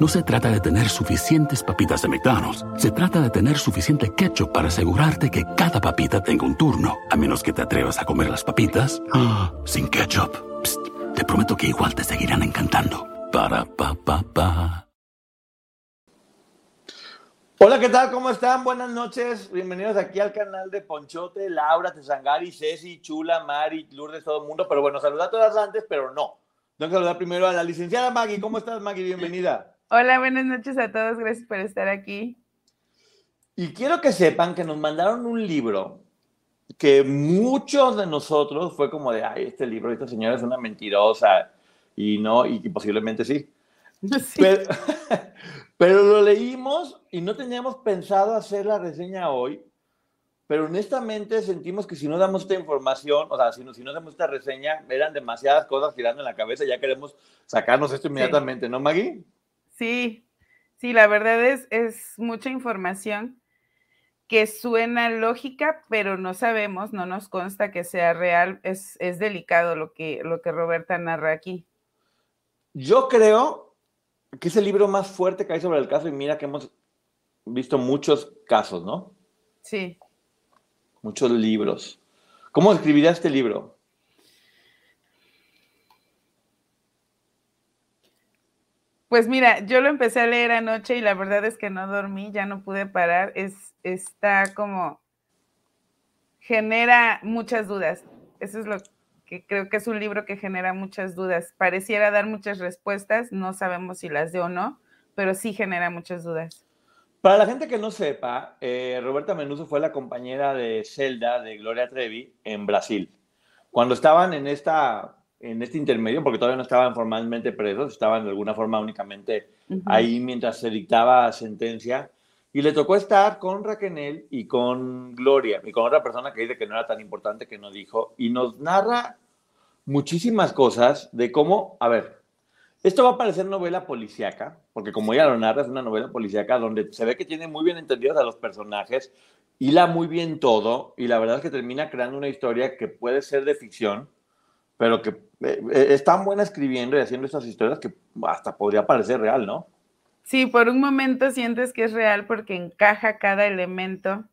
No se trata de tener suficientes papitas de McDonald's. Se trata de tener suficiente ketchup para asegurarte que cada papita tenga un turno. A menos que te atrevas a comer las papitas ah, sin ketchup. Psst, te prometo que igual te seguirán encantando. Para pa pa pa. Hola, ¿qué tal? ¿Cómo están? Buenas noches. Bienvenidos aquí al canal de Ponchote, Laura, Tesangari, Ceci, Chula, Mari, Lourdes, todo el mundo. Pero bueno, saluda a todas antes, pero no. Tengo que saludar primero a la licenciada Maggie. ¿Cómo estás, Maggie? Bienvenida. Hola, buenas noches a todos, gracias por estar aquí. Y quiero que sepan que nos mandaron un libro que muchos de nosotros fue como de, ay, este libro, esta señora es una mentirosa, y no, y, posiblemente sí. Pero, pero, lo leímos y no teníamos pensado hacer la reseña hoy, pero honestamente sentimos que si no damos esta información, o sea, si no, si no damos esta reseña, eran demasiadas cosas girando en la cabeza, ya queremos sacarnos esto inmediatamente, ¿no, Maggie? Sí, sí, la verdad es, es mucha información que suena lógica, pero no sabemos, no nos consta que sea real. Es, es delicado lo que, lo que Roberta narra aquí. Yo creo que es el libro más fuerte que hay sobre el caso y mira que hemos visto muchos casos, ¿no? Sí. Muchos libros. ¿Cómo escribiría este libro? Pues mira, yo lo empecé a leer anoche y la verdad es que no dormí, ya no pude parar. Es, está como genera muchas dudas. Eso es lo que creo que es un libro que genera muchas dudas. Pareciera dar muchas respuestas, no sabemos si las de o no, pero sí genera muchas dudas. Para la gente que no sepa, eh, Roberta Menuso fue la compañera de Zelda de Gloria Trevi en Brasil. Cuando estaban en esta en este intermedio, porque todavía no estaban formalmente presos, estaban de alguna forma únicamente ahí mientras se dictaba sentencia. Y le tocó estar con Raquel y con Gloria, y con otra persona que dice que no era tan importante que no dijo, y nos narra muchísimas cosas de cómo, a ver, esto va a parecer novela policíaca, porque como ella lo narra, es una novela policíaca donde se ve que tiene muy bien entendidos a los personajes, hila muy bien todo, y la verdad es que termina creando una historia que puede ser de ficción, pero que eh, eh, es tan buena escribiendo y haciendo estas historias que hasta podría parecer real, ¿no? Sí, por un momento sientes que es real porque encaja cada elemento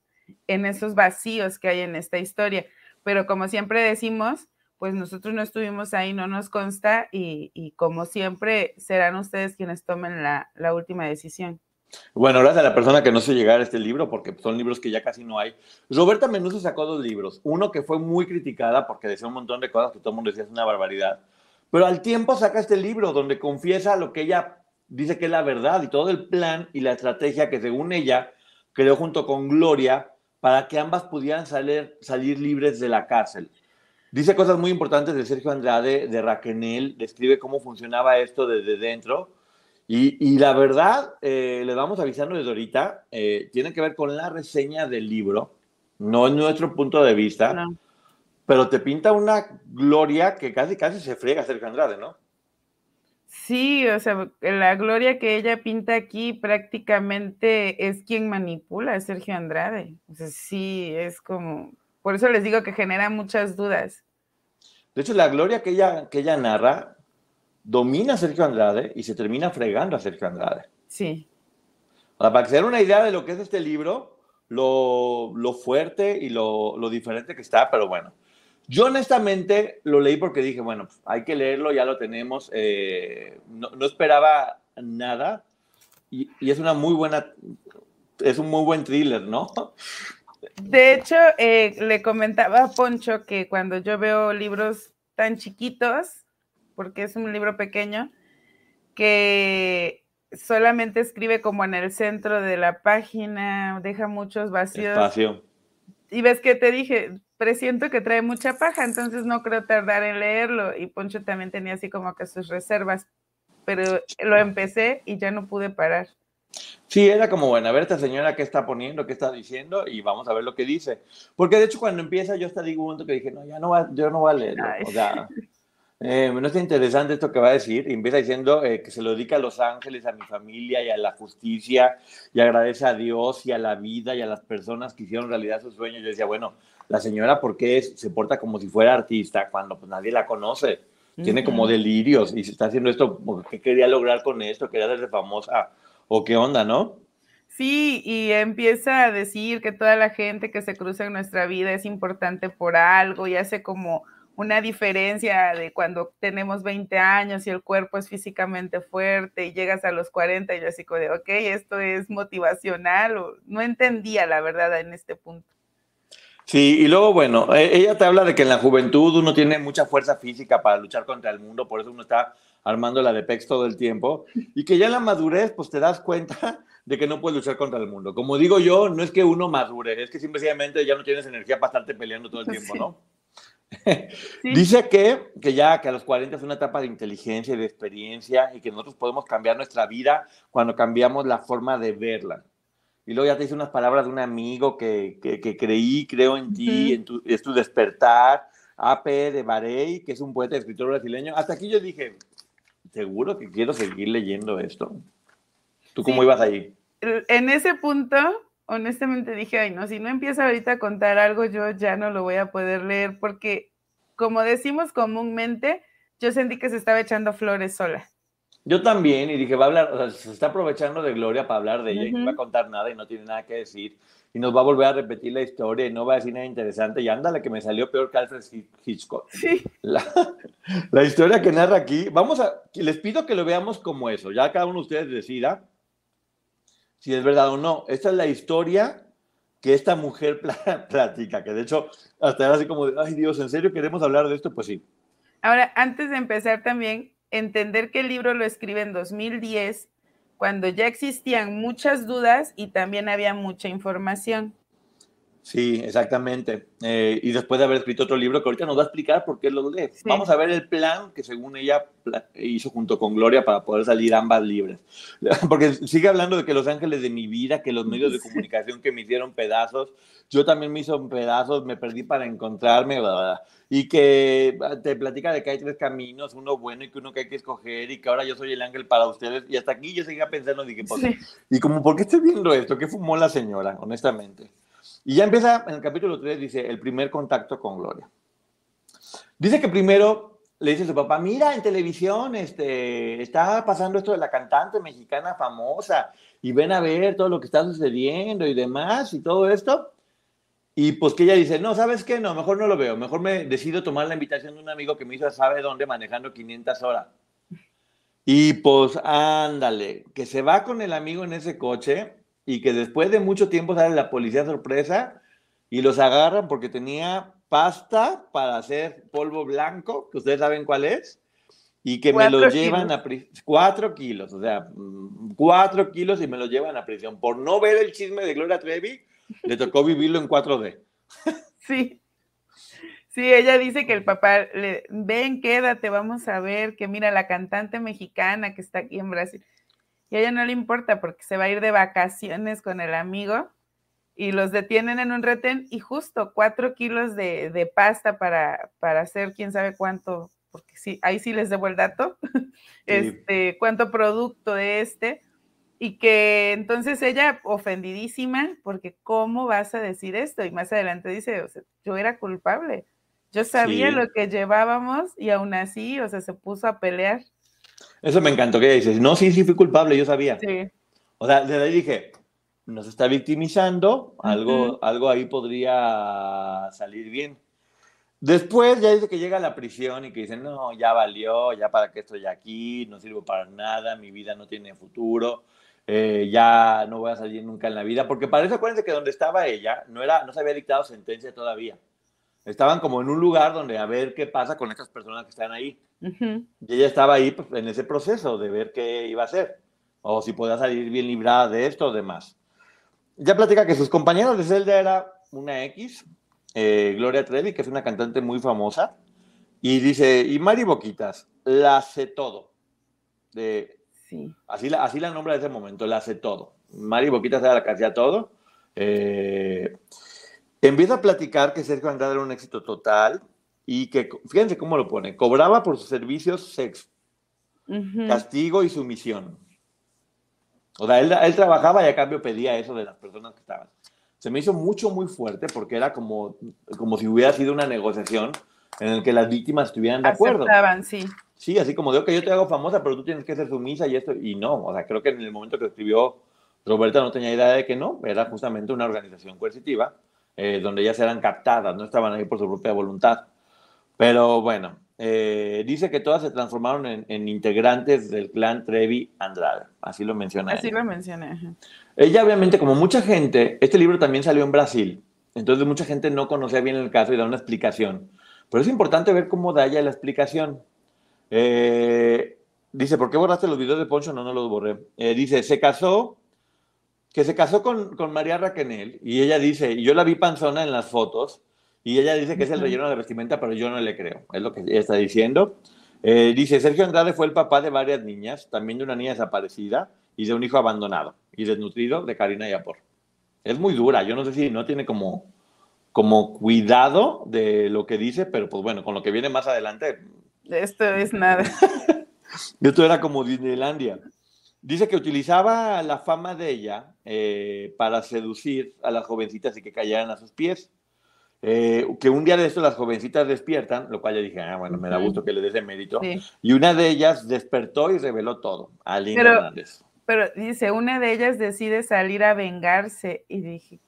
en esos vacíos que hay en esta historia. Pero como siempre decimos, pues nosotros no estuvimos ahí, no nos consta y, como siempre serán ustedes quienes tomen la última decisión. Bueno, gracias a la persona que no se llegar a este libro, porque son libros que ya casi no hay. Roberta Menuso sacó dos libros. Uno que fue muy criticada porque decía un montón de cosas que todo el mundo decía es una barbaridad. Pero al tiempo saca este libro donde confiesa lo que ella dice que es la verdad y todo el plan y la estrategia que según ella creó junto con Gloria para que ambas pudieran salir, salir libres de la cárcel. Dice cosas muy importantes de Sergio Andrade, de Raquenel, describe cómo funcionaba esto desde dentro y, la verdad, eh, le vamos avisando desde ahorita, eh, tiene que ver con la reseña del libro, no es nuestro punto de vista, pero te pinta una gloria que casi, casi se friega Sergio Andrade, ¿no? Sí, o sea, la gloria que ella pinta aquí prácticamente es quien manipula a Sergio Andrade. O sea, sí, es como, por eso les digo que genera muchas dudas. De hecho, la gloria que ella, que ella narra domina a Sergio Andrade y se termina fregando a Sergio Andrade. Sí. Para que se den una idea de lo que es este libro, lo, fuerte y lo, diferente que está, pero bueno. Yo honestamente lo leí porque dije, bueno, pues, hay que leerlo, ya lo tenemos. Eh, no, esperaba nada y, es una muy buena, es un muy buen thriller, ¿no? De hecho, eh, le comentaba a Poncho que cuando yo veo libros tan chiquitos, porque es un libro pequeño, que solamente escribe como en el centro de la página, deja muchos vacíos. Espacio. Y ves que te dije, presiento que trae mucha paja, entonces no creo tardar en leerlo. Y Poncho también tenía así como que sus reservas. pero lo empecé y ya no pude parar. Sí, era como, bueno, a ver esta señora qué está poniendo, qué está diciendo y vamos a ver lo que dice. Porque de hecho cuando empieza yo hasta digo un momento que dije, no, ya no va, yo no voy a leerlo. O sea, eh, no está interesante esto que va a decir. Empieza diciendo eh, que se lo dedica a los ángeles, a mi familia y a la justicia y agradece a Dios y a la vida y a las personas que hicieron realidad sus sueños. Yo decía, bueno, la señora, ¿por qué se porta como si fuera artista cuando pues, nadie la conoce? Tiene como delirios y se está haciendo esto, ¿qué quería lograr con esto? ¿Quería hacerse famosa? ¿O qué onda, no? Sí, y empieza a decir que toda la gente que se cruza en nuestra vida es importante por algo y hace como una diferencia de cuando tenemos 20 años y el cuerpo es físicamente fuerte y llegas a los 40 y yo así como de, ok, esto es motivacional, no entendía la verdad en este punto. Sí, y luego, bueno, e, ella te habla de que en la juventud uno tiene mucha fuerza física para luchar contra el mundo, por eso uno está armando la de PEX todo el tiempo, y que ya en la madurez, pues te das cuenta de que no puedes luchar contra el mundo. Como digo yo, no es que uno madure, es que simplemente ya no tienes energía para estarte peleando todo el tiempo, ¿no? Dice que, que ya que a los 40 es una etapa de inteligencia y de experiencia y que nosotros podemos cambiar nuestra vida cuando cambiamos la forma de verla. Y luego ya te dice unas palabras de un amigo que, que, creí, creo en ti, en tu, es tu despertar, AP de Barey, que es un poeta y escritor brasileño. Hasta aquí yo dije, seguro que quiero seguir leyendo esto. ¿Tú cómo ibas ahí? En ese punto, honestamente dije, ay, no, si no empieza ahorita a contar algo, yo ya no lo voy a poder leer, porque como decimos comúnmente, yo sentí que se estaba echando flores sola. Yo también, y dije, va a hablar, o sea, se está aprovechando de Gloria para hablar de ella y no va a contar nada y no tiene nada que decir. Y nos va a volver a repetir la historia y no va a decir nada interesante. Y ándale, que me salió peor que Alfred Hitchcock. Sí. La, la, historia que narra aquí, vamos a, les pido que lo veamos como eso. Ya cada uno de ustedes decida si es verdad o no. Esta es la historia que esta mujer platica, que de hecho hasta era así como de, ay Dios, ¿en serio queremos hablar de esto? Pues sí. Ahora, antes de empezar también, entender que el libro lo escribe en 2010, cuando ya existían muchas dudas y también había mucha información. Sí, exactamente. Eh, y después de haber escrito otro libro que ahorita nos va a explicar por qué lo lee. Vamos a ver el plan que según ella hizo junto con Gloria para poder salir ambas libres. Porque sigue hablando de que los ángeles de mi vida, que los medios de comunicación que me hicieron pedazos, yo también me hizo pedazos, me perdí para encontrarme, y que ah, te platica de que hay tres caminos, uno bueno y que uno que hay que escoger, y que ahora yo soy el ángel para ustedes. Y hasta aquí yo seguía pensando, dije, pues, y como, ¿por qué estoy viendo esto? ¿Qué fumó la señora, honestamente? Y ya empieza en el capítulo 3, dice, el primer contacto con Gloria. Dice que primero le dice a su papá, mira, en televisión este, está pasando esto de la cantante mexicana famosa y ven a ver todo lo que está sucediendo y demás y todo esto. Y pues que ella dice, no, ¿sabes qué? No, mejor no lo veo. Mejor me decido tomar la invitación de un amigo que me hizo sabe dónde manejando 500 horas. Y pues ándale, que se va con el amigo en ese coche y que después de mucho tiempo sale la policía sorpresa y los agarran porque tenía pasta para hacer polvo blanco, que ustedes saben cuál es, y que me lo llevan a prisión. Cuatro kilos, o sea, mm, cuatro kilos y me lo llevan a prisión. Por no ver el chisme de Gloria Trevi, le tocó vivirlo en 4D. Sí. Sí, ella dice que el papá le ven, quédate, vamos a ver, que mira la cantante mexicana que está aquí en Brasil. Y a ella no le importa porque se va a ir de vacaciones con el amigo y los detienen en un retén y justo cuatro kilos de, pasta para, para, hacer quién sabe cuánto, porque sí, ahí sí les debo el dato, este, cuánto producto de este. Y que entonces ella ofendidísima, porque ¿cómo vas a decir esto? Y más adelante dice, o sea, yo era culpable, yo sabía lo que llevábamos y aún así, o sea, se puso a pelear. Eso me encantó que dices, no, sí, sí fui culpable, yo sabía. Sí. O sea, desde ahí dije, nos está victimizando, algo, algo ahí podría salir bien. Después ya dice que llega a la prisión y que dice, no, ya valió, ya para qué estoy aquí, no sirvo para nada, mi vida no tiene futuro, eh, ya no voy a salir nunca en la vida, porque para eso acuérdense que donde estaba ella no, era, no se había dictado sentencia todavía. Estaban como en un lugar donde a ver qué pasa con estas personas que están ahí. Y ella estaba ahí pues, en ese proceso de ver qué iba a hacer, o si podía salir bien librada de esto o demás. Ya platica que sus compañeros de celda era una X, eh, Gloria Trevi, que es una cantante muy famosa, y dice, y Mari Boquitas, la sé todo. De, sí. Así la, así la nombra de ese momento, la hace todo. Mari Boquita era la que hacía todo. Eh, empieza a platicar que Sergio Andrade era un éxito total y que, fíjense cómo lo pone, cobraba por sus servicios sexo, castigo y sumisión. O sea, él, él, trabajaba y a cambio pedía eso de las personas que estaban. Se me hizo mucho, muy fuerte porque era como, como si hubiera sido una negociación en la que las víctimas estuvieran de acuerdo. Aceptaban, sí. Sí, así como digo que yo te hago famosa, pero tú tienes que ser sumisa y esto, y no, o sea, creo que en el momento que escribió Roberta no tenía idea de que no, era justamente una organización coercitiva, eh, donde ellas eran captadas, no estaban ahí por su propia voluntad. Pero bueno, eh, dice que todas se transformaron en, integrantes del clan Trevi Andrade, así lo menciona. Así lo mencioné. Ella obviamente, como mucha gente, este libro también salió en Brasil, entonces mucha gente no conocía bien el caso y da una explicación. Pero es importante ver cómo da ella la explicación. Eh, dice, ¿por qué borraste los videos de Poncho? No, no los borré. dice, se casó que se casó con, con María Raquenel y ella dice, y yo la vi panzona en las fotos, y ella dice que es el relleno de vestimenta, pero yo no le creo, es lo que ella está diciendo. Eh, dice, Sergio Andrade fue el papá de varias niñas, también de una niña desaparecida y de un hijo abandonado y desnutrido de Karina Yapor. Es muy dura, yo no sé si no tiene como, como cuidado de lo que dice, pero pues bueno, con lo que viene más adelante. Esto es nada. Esto era como Disneylandia. Dice que utilizaba la fama de ella eh, para seducir a las jovencitas y que cayeran a sus pies. Eh, que un día de esto las jovencitas despiertan, lo cual yo dije, ah, bueno, me da gusto que le des el mérito. Y una de ellas despertó y reveló todo a Linda Hernández. Pero dice, una de ellas decide salir a vengarse y dije,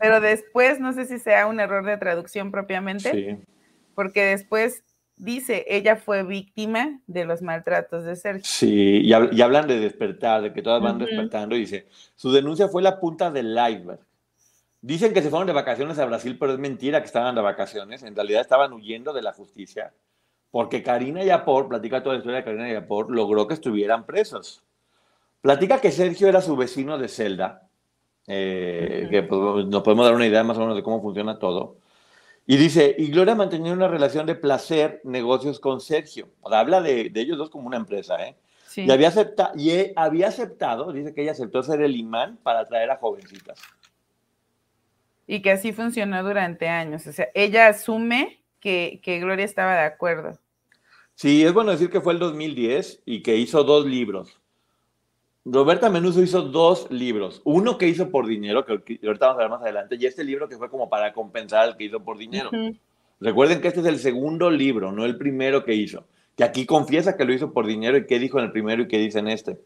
pero después, no sé si sea un error de traducción propiamente, porque después dice, ella fue víctima de los maltratos de Sergio. Sí, y, hablan de despertar, de que todas van despertando, y dice, su denuncia fue la punta del iceberg. Dicen que se fueron de vacaciones a Brasil, pero es mentira que estaban de vacaciones, en realidad estaban huyendo de la justicia, porque Karina Yapor, platica toda la historia de Karina Yapor, logró que estuvieran presos. Platica que Sergio era su vecino de celda, eh, que pues, nos podemos dar una idea más o menos de cómo funciona todo y dice, y Gloria mantenía una relación de placer, negocios con Sergio. O sea, habla de, ellos dos como una empresa, ¿eh? Sí. Y, había acepta, y había aceptado, dice que ella aceptó ser el imán para atraer a jovencitas. Y que así funcionó durante años. O sea, ella asume que, que Gloria estaba de acuerdo. Sí, es bueno decir que fue el 2010 y que hizo dos libros. Roberta Menuso hizo dos libros. Uno que hizo por dinero, que ahorita vamos a ver más adelante, y este libro que fue como para compensar al que hizo por dinero. Recuerden que este es el segundo libro, no el primero que hizo. Que aquí confiesa que lo hizo por dinero y qué dijo en el primero y qué dice en este.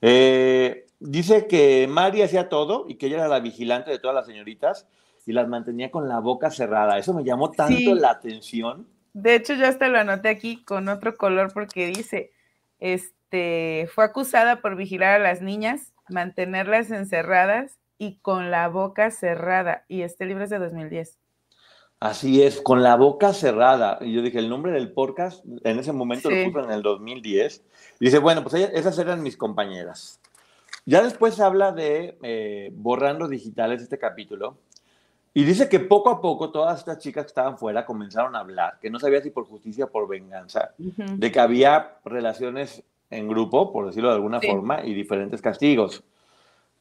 Eh, dice que Mari hacía todo y que ella era la vigilante de todas las señoritas y las mantenía con la boca cerrada. Eso me llamó tanto la atención. De hecho, yo hasta lo anoté aquí con otro color porque dice, este este, fue acusada por vigilar a las niñas, mantenerlas encerradas y con la boca cerrada. Y este libro es de 2010. Así es, con la boca cerrada. Y yo dije, el nombre del podcast, en ese momento lo puso en el 2010. dice, bueno, pues esas eran mis compañeras. Ya después habla de eh, borrando digitales este capítulo. Y dice que poco a poco todas estas chicas que estaban fuera comenzaron a hablar, que no sabía si por justicia o por venganza, de que había relaciones en grupo, por decirlo de alguna forma, y diferentes castigos.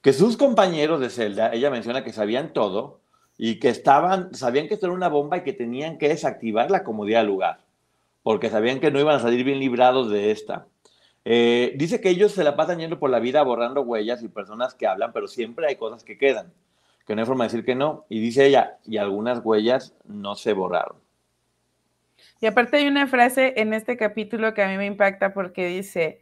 Que sus compañeros de celda, ella menciona que sabían todo y que estaban, sabían que esto era una bomba y que tenían que desactivarla como día lugar, porque sabían que no iban a salir bien librados de esta. Eh, dice que ellos se la pasan yendo por la vida borrando huellas y personas que hablan, pero siempre hay cosas que quedan, que no hay forma de decir que no. Y dice ella, y algunas huellas no se borraron. Y aparte hay una frase en este capítulo que a mí me impacta porque dice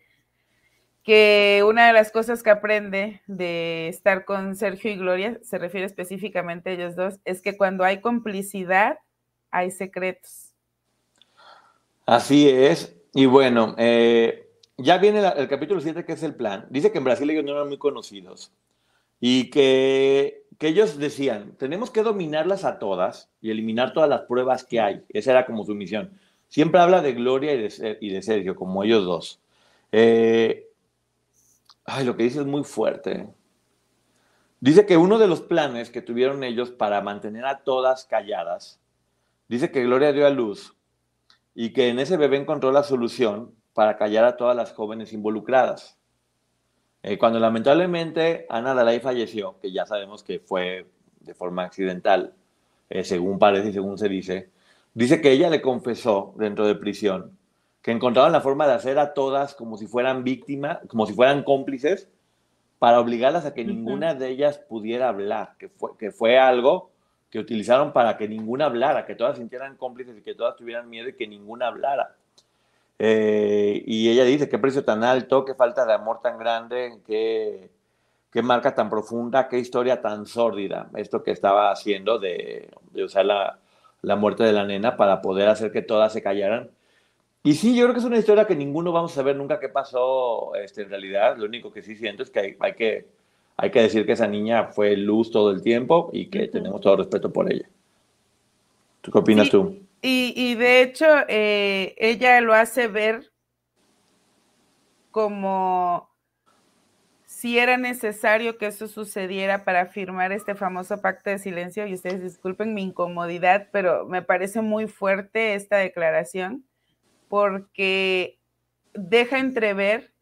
que una de las cosas que aprende de estar con Sergio y Gloria, se refiere específicamente a ellos dos, es que cuando hay complicidad hay secretos. Así es. Y bueno, eh, ya viene el capítulo 7 que es el plan. Dice que en Brasil ellos no eran muy conocidos y que que ellos decían, tenemos que dominarlas a todas y eliminar todas las pruebas que hay. Esa era como su misión. Siempre habla de Gloria y de, Sergio, como ellos dos. Eh, ay, lo que dice es muy fuerte. Dice que uno de los planes que tuvieron ellos para mantener a todas calladas, dice que Gloria dio a luz y que en ese bebé encontró la solución para callar a todas las jóvenes involucradas. Eh, cuando lamentablemente Ana Dalai falleció, que ya sabemos que fue de forma accidental, eh, según parece y según se dice, dice que ella le confesó dentro de prisión que encontraban la forma de hacer a todas como si fueran víctimas, como si fueran cómplices, para obligarlas a que ninguna de ellas pudiera hablar, que fue, que fue algo que utilizaron para que ninguna hablara, que todas sintieran cómplices y que todas tuvieran miedo y que ninguna hablara. Eh, y ella dice, qué precio tan alto, qué falta de amor tan grande, qué, qué marca tan profunda, qué historia tan sórdida, esto que estaba haciendo de, de usar la, la, muerte de la nena para poder hacer que todas se callaran. Y sí, yo creo que es una historia que ninguno vamos a saber nunca qué pasó este, en realidad. Lo único que sí siento es que hay, hay, que hay que decir que esa niña fue luz todo el tiempo y que tenemos todo respeto por ella. ¿Tú qué opinas tú? Y, de hecho, eh, ella lo hace ver como si era necesario que eso sucediera para firmar este famoso pacto de silencio. Y ustedes disculpen mi incomodidad, pero me parece muy fuerte esta declaración porque deja entrever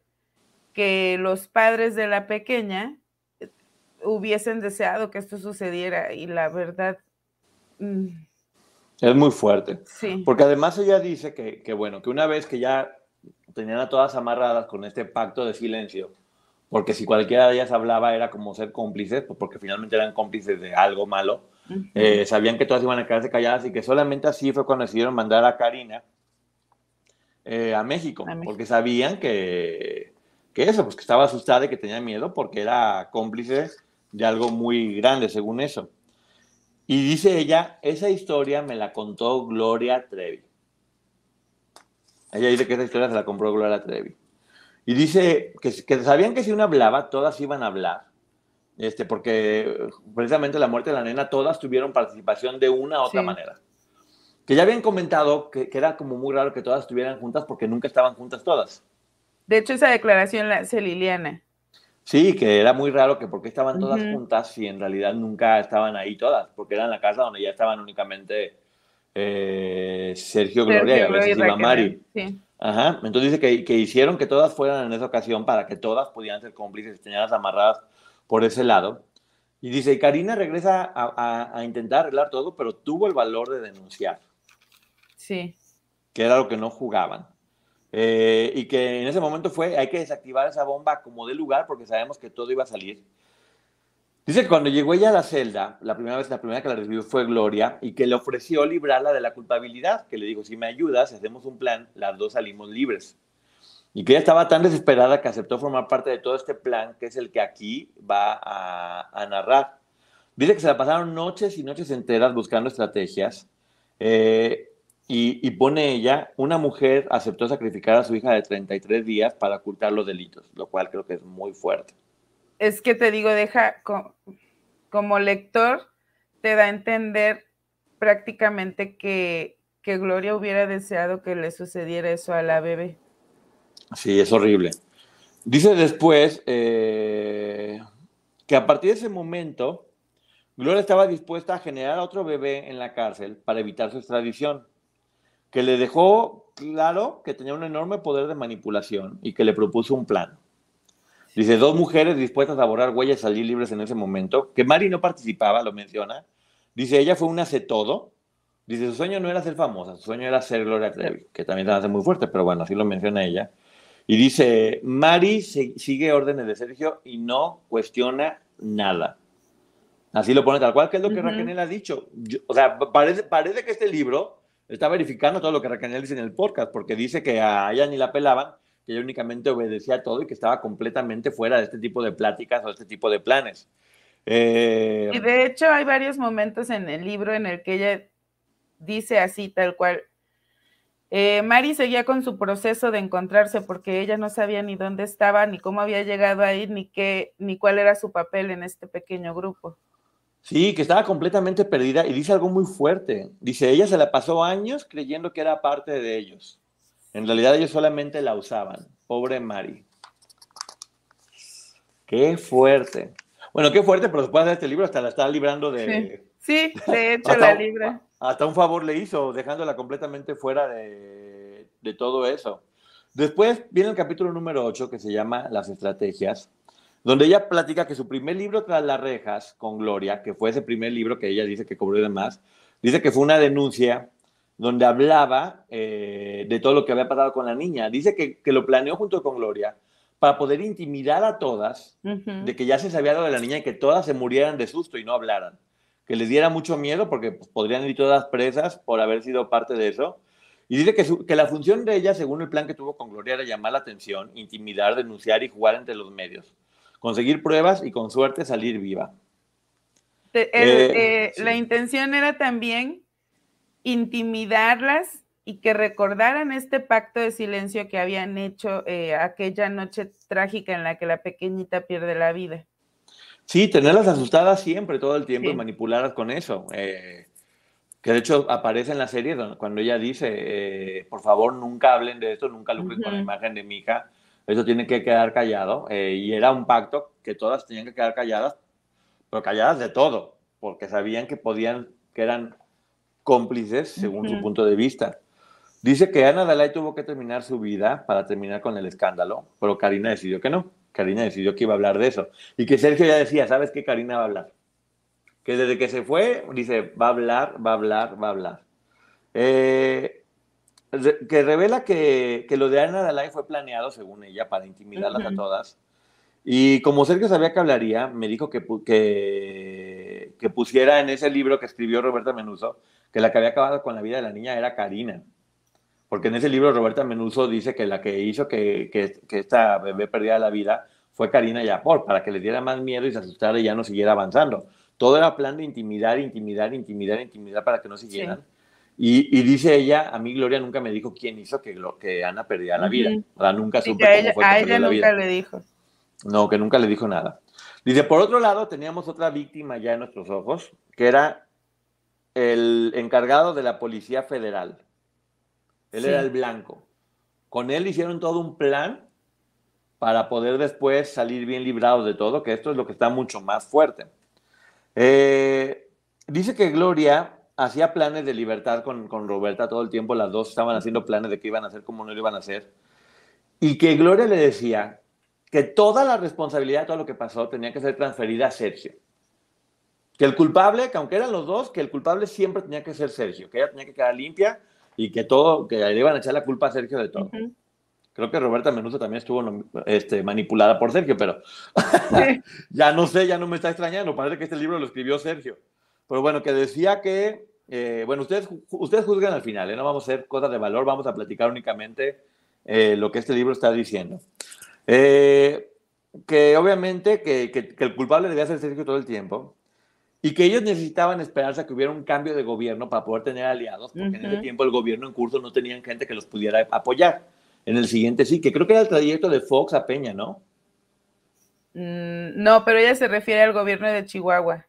que los padres de la pequeña hubiesen deseado que esto sucediera y la verdad... Mm, es muy fuerte. Sí. Porque además ella dice que, bueno, que una vez que ya tenían a todas amarradas con este pacto de silencio, porque si cualquiera de ellas hablaba era como ser cómplices, pues porque finalmente eran cómplices de algo malo, eh, sabían que todas iban a quedarse calladas y que solamente así fue cuando decidieron mandar a Karina eh, a, México, porque sabían que, que eso, pues que estaba asustada y que tenía miedo porque era cómplice de algo muy grande, según eso. Y dice ella, esa historia me la contó Gloria Trevi. Ella dice que esa historia se la compró Gloria Trevi. Y dice que, que sabían que si uno hablaba, todas iban a hablar. Este, porque precisamente la muerte de la nena, todas tuvieron participación de una u otra manera. Que ya habían comentado que, que, era como muy raro que todas estuvieran juntas porque nunca estaban juntas todas. De hecho, esa declaración la hace Liliana. Sí, que era muy raro que porque estaban todas juntas si en realidad nunca estaban ahí todas, porque era en la casa donde ya estaban únicamente eh, Sergio, Gloria y a veces iba Mari. Ajá. Entonces dice que, que, hicieron que todas fueran en esa ocasión para que todas pudieran ser cómplices y tenerlas amarradas por ese lado. Y dice, Karina regresa a, a, intentar arreglar todo, pero tuvo el valor de denunciar. Sí. Que era lo que no jugaban. Eh, y que en ese momento fue, hay que desactivar esa bomba como de lugar porque sabemos que todo iba a salir. Dice que cuando llegó ella a la celda, la primera vez, la primera que la recibió fue Gloria y que le ofreció librarla de la culpabilidad, que le dijo, si me ayudas, hacemos un plan, las dos salimos libres. Y que ella estaba tan desesperada que aceptó formar parte de todo este plan, que es el que aquí va a, a narrar. Dice que se la pasaron noches y noches enteras buscando estrategias. Eh, y, pone ella, una mujer aceptó sacrificar a su hija de 33 días para ocultar los delitos, lo cual creo que es muy fuerte. Es que te digo, deja, como lector, te da a entender prácticamente que, que Gloria hubiera deseado que le sucediera eso a la bebé. Sí, es horrible. Dice después eh, que a partir de ese momento, Gloria estaba dispuesta a generar otro bebé en la cárcel para evitar su extradición que le dejó claro que tenía un enorme poder de manipulación y que le propuso un plan. Dice, dos mujeres dispuestas a borrar huellas y salir libres en ese momento, que Mari no participaba, lo menciona. Dice, ella fue una hace todo. Dice, su sueño no era ser famosa, su sueño era ser Gloria Trevi, que también se hace muy fuerte, pero bueno, así lo menciona ella. Y dice, Mari sigue órdenes de Sergio y no cuestiona nada. Así lo pone tal cual, que es lo que Raquel ha dicho. o sea, parece, parece que este libro está verificando todo lo que Raquel dice en el podcast, porque dice que a ella ni la pelaban, que ella únicamente obedecía todo y que estaba completamente fuera de este tipo de pláticas o este tipo de planes. Eh, y de hecho hay varios momentos en el libro en el que ella dice así, tal cual. Eh, Mari seguía con su proceso de encontrarse porque ella no sabía ni dónde estaba, ni cómo había llegado ahí, ni qué, ni cuál era su papel en este pequeño grupo. Sí, que estaba completamente perdida y dice algo muy fuerte. Dice, ella se la pasó años creyendo que era parte de ellos. En realidad ellos solamente la usaban. Pobre Mari. Qué fuerte. Bueno, qué fuerte, pero después de este libro hasta la está librando de... Sí, de hecho la libra. Hasta un favor le hizo, dejándola completamente fuera de, de todo eso. Después viene el capítulo número 8 que se llama Las estrategias, donde ella platica que su primer libro tras las rejas con Gloria, que fue ese primer libro que ella dice que cobró de más, dice que fue una denuncia donde hablaba eh, de todo lo que había pasado con la niña. Dice que, que, lo planeó junto con Gloria para poder intimidar a todas de que ya se sabía lo de la niña y que todas se murieran de susto y no hablaran. Que les diera mucho miedo porque pues, podrían ir todas presas por haber sido parte de eso. Y dice que, que la función de ella, según el plan que tuvo con Gloria, era llamar la atención, intimidar, denunciar y jugar entre los medios. Conseguir pruebas y con suerte salir viva. Eh, eh, la intención era también intimidarlas y que recordaran este pacto de silencio que habían hecho eh, aquella noche trágica en la que la pequeñita pierde la vida. Sí, tenerlas asustadas siempre, todo el tiempo, y manipularlas con eso. Eh, que de hecho aparece en la serie cuando ella dice, eh, por favor, nunca hablen de esto, nunca lucren con la imagen de mi hija, eso tiene que quedar callado. y era un pacto que todas tenían que quedar calladas, pero calladas de todo, porque sabían que podían, que eran cómplices según su punto de vista. Dice que Ana Dalai tuvo que terminar su vida para terminar con el escándalo, pero Karina decidió que no. Karina decidió que iba a hablar de eso. Y que Sergio ya decía, ¿sabes qué? Karina va a hablar. Que desde que se fue, dice, va a hablar, va a hablar, va a hablar. Eh, que revela que, que, lo de Ana Dalai fue planeado, según ella, para intimidarlas a todas. Y como Sergio sabía que hablaría, me dijo que, que, que pusiera en ese libro que escribió Roberta Menuso, que la que había acabado con la vida de la niña era Karina. Porque en ese libro Roberta Menuso dice que la que hizo que, que, esta bebé perdiera la vida fue Karina Yapor, para que le diera más miedo y se asustara y ya no siguiera avanzando. Todo era plan de intimidar, intimidar, intimidar, intimidar para que no siguieran. Y, y, dice ella, a mí Gloria nunca me dijo quién hizo que, que Ana perdiera la vida. O sea, nunca supe cómo ella, fue que a ella nunca le dijo. No, que nunca le dijo nada. Dice, por otro lado, teníamos otra víctima ya en nuestros ojos, que era el encargado de la Policía Federal. Él era el blanco. Con él hicieron todo un plan para poder después salir bien librados de todo, que esto es lo que está mucho más fuerte. Eh, dice que Gloria hacía planes de libertad con, con, Roberta todo el tiempo, las dos estaban haciendo planes de qué iban a hacer, cómo no lo iban a hacer, y que Gloria le decía que toda la responsabilidad de todo lo que pasó tenía que ser transferida a Sergio. Que el culpable, que aunque eran los dos, que el culpable siempre tenía que ser Sergio, que ella tenía que quedar limpia y que todo, que le iban a echar la culpa a Sergio de todo. Creo que Roberta Menuso también estuvo este, manipulada por Sergio, pero ya no sé, ya no me está extrañando. Parece que este libro lo escribió Sergio. Pero bueno, que decía que, eh, bueno, ustedes, ustedes juzgan al final, ¿eh? no vamos a hacer cosas de valor, vamos a platicar únicamente eh, lo que este libro está diciendo. que obviamente que, que, que, el culpable debía ser Sergio todo el tiempo, y que ellos necesitaban esperarse a que hubiera un cambio de gobierno para poder tener aliados, porque en ese tiempo el gobierno en curso no tenían gente que los pudiera apoyar. En el siguiente sí, que creo que era el trayecto de Fox a Peña, ¿no? Mm, no, pero ella se refiere al gobierno de Chihuahua.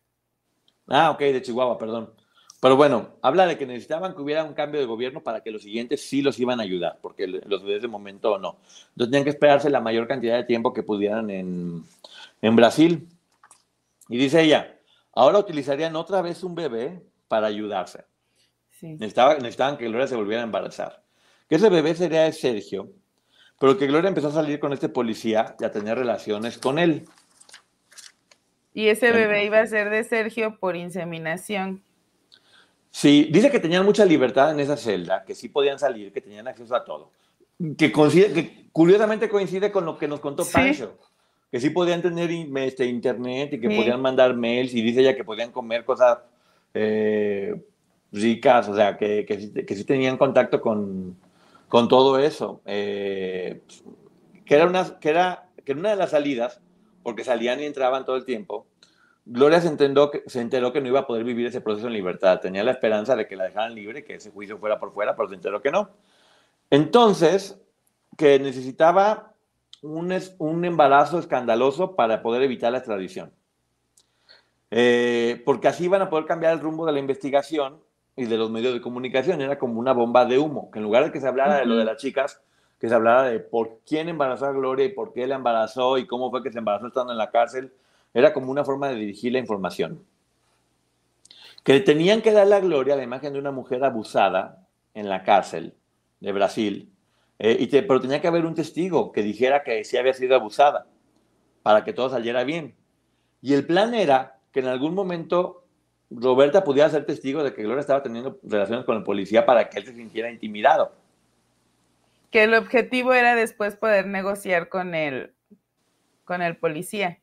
Ah, ok, de Chihuahua, perdón. Pero bueno, habla de que necesitaban que hubiera un cambio de gobierno para que los siguientes sí los iban a ayudar, porque los de ese momento no. Entonces tenían que esperarse la mayor cantidad de tiempo que pudieran en, en Brasil. Y dice ella, Ahora utilizarían otra vez un bebé para ayudarse. necesitaban que Gloria se volviera a embarazar. Que ese bebé sería de Sergio, pero que Gloria empezó a salir con este policía y a tener relaciones con él. Y ese bebé iba a ser de Sergio por inseminación. Sí, dice que tenían mucha libertad en esa celda, que sí podían salir, que tenían acceso a todo. Que, que curiosamente coincide con lo que nos contó Pancho que sí podían tener este, internet y que podían mandar mails y dice ella que podían comer cosas eh, ricas, o sea, que, que, sí, tenían contacto con, con todo eso. Eh, que, era una, que, era, que una de las salidas, porque salían y entraban todo el tiempo, Gloria se enteró, que, se enteró que no iba a poder vivir ese proceso en libertad. Tenía la esperanza de que la dejaran libre, que ese juicio fuera por fuera, pero se enteró que no. Entonces, que necesitaba un, un embarazo escandaloso para poder evitar la extradición. Eh, porque así iban a poder cambiar el rumbo de la investigación y de los medios de comunicación. Era como una bomba de humo, que en lugar de que se hablara de lo de las chicas, que se hablara de por quién embarazó a Gloria y por qué la embarazó y cómo fue que se embarazó estando en la cárcel, era como una forma de dirigir la información. Que tenían que dar la Gloria la imagen de una mujer abusada en la cárcel de Brasil, Eh, y pero tenía que haber un testigo que dijera que sí había sido abusada para que todo saliera bien. Y el plan era que en algún momento Roberta pudiera ser testigo de que Gloria estaba teniendo relaciones con el policía para que él se sintiera intimidado. Que el objetivo era después poder negociar con el, con el policía.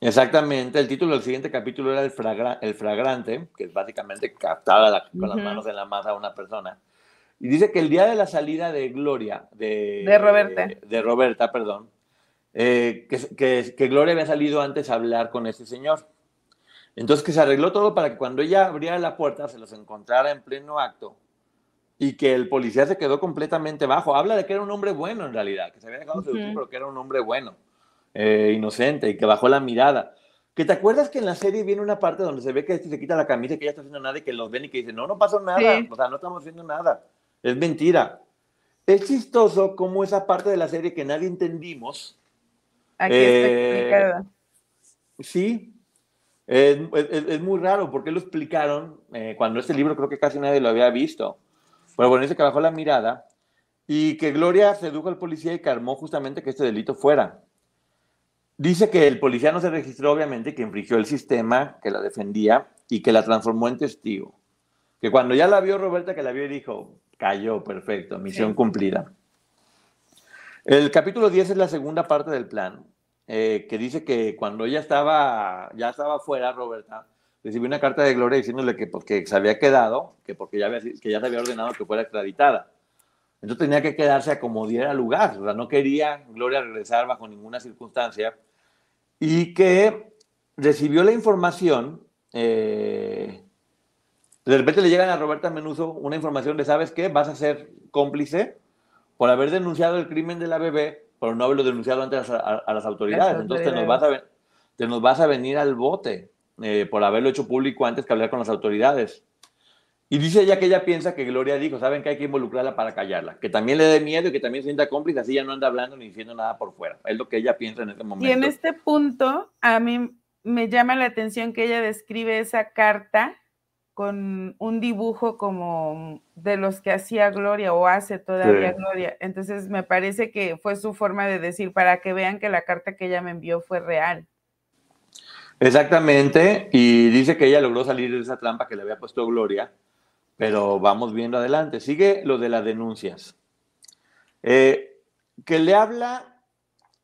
Exactamente, el título del siguiente capítulo era el, el fragrante, que es básicamente captar con las manos en la masa a una persona. Y dice que el día de la salida de Gloria, de, de Roberta, de, Roberta, perdón, eh, que, que, Gloria había salido antes a hablar con ese señor. Entonces que se arregló todo para que cuando ella abriera la puerta se los encontrara en pleno acto y que el policía se quedó completamente bajo. Habla de que era un hombre bueno en realidad, que se había dejado seducir, pero que era un hombre bueno, eh, inocente y que bajó la mirada. Que te acuerdas que en la serie viene una parte donde se ve que este se quita la camisa y que ella está haciendo nada y que los ven y que dicen, no, no pasó nada, o sea, no estamos haciendo nada, es mentira. Es chistoso como esa parte de la serie que nadie entendimos. Aquí está eh, explicada. Sí, es, es, muy raro porque lo explicaron eh, cuando este libro creo que casi nadie lo había visto. Pero bueno, dice que bajó la mirada y que Gloria sedujo al policía y que armó justamente que este delito fuera. Dice que el policía no se registró, obviamente, que infringió el sistema que la defendía y que la transformó en testigo. Que cuando ya la vio Roberta, que la vio y dijo, cayó, perfecto, misión cumplida. El capítulo 10 es la segunda parte del plan. Eh, que dice que cuando ella estaba, ya estaba fuera, Roberta, recibió una carta de Gloria diciéndole que porque se había quedado, que porque ya, había, que ya se había ordenado que fuera extraditada. Entonces tenía que quedarse a como diera lugar, o sea, no quería Gloria regresar bajo ninguna circunstancia y que recibió la información, eh, de repente le llegan a Roberta Menuso una información de, ¿sabes qué? Vas a ser cómplice por haber denunciado el crimen de la bebé por no haberlo denunciado antes a, las autoridades. Entonces te nos, vas a, te nos vas a venir al bote eh, por haberlo hecho público antes que hablar con las autoridades. Y dice ella que ella piensa que Gloria dijo, saben que hay que involucrarla para callarla, que también le dé miedo y que también se sienta cómplice, así ya no anda hablando ni diciendo nada por fuera. Es lo que ella piensa en este momento. Y en este punto, a mí me llama la atención que ella describe esa carta con un dibujo como de los que hacía Gloria o hace todavía Gloria. Entonces me parece que fue su forma de decir para que vean que la carta que ella me envió fue real. Exactamente, y dice que ella logró salir de esa trampa que le había puesto Gloria, pero vamos viendo adelante. Sigue lo de las denuncias. Eh, que le habla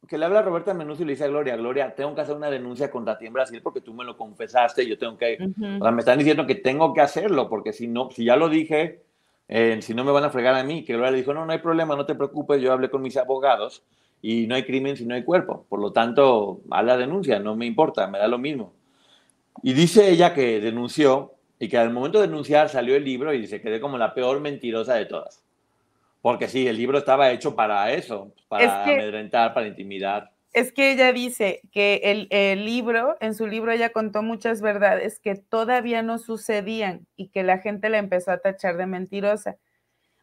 que le habla a Roberta Menuso y le dice a Gloria, Gloria, tengo que hacer una denuncia contra ti en Brasil porque tú me lo confesaste yo tengo que, o sea, me están diciendo que tengo que hacerlo porque si no, si ya lo dije, eh, si no me van a fregar a mí, que Gloria le dijo, no, no hay problema, no te preocupes, yo hablé con mis abogados y no hay crimen si no hay cuerpo, por lo tanto, a la denuncia, no me importa, me da lo mismo. Y dice ella que denunció y que al momento de denunciar salió el libro y se quedé como la peor mentirosa de todas. Porque sí, el libro estaba hecho para eso, para amedrentar, para intimidar. Es que ella dice que el, el, libro, en su libro ella contó muchas verdades que todavía no sucedían y que la gente la empezó a tachar de mentirosa.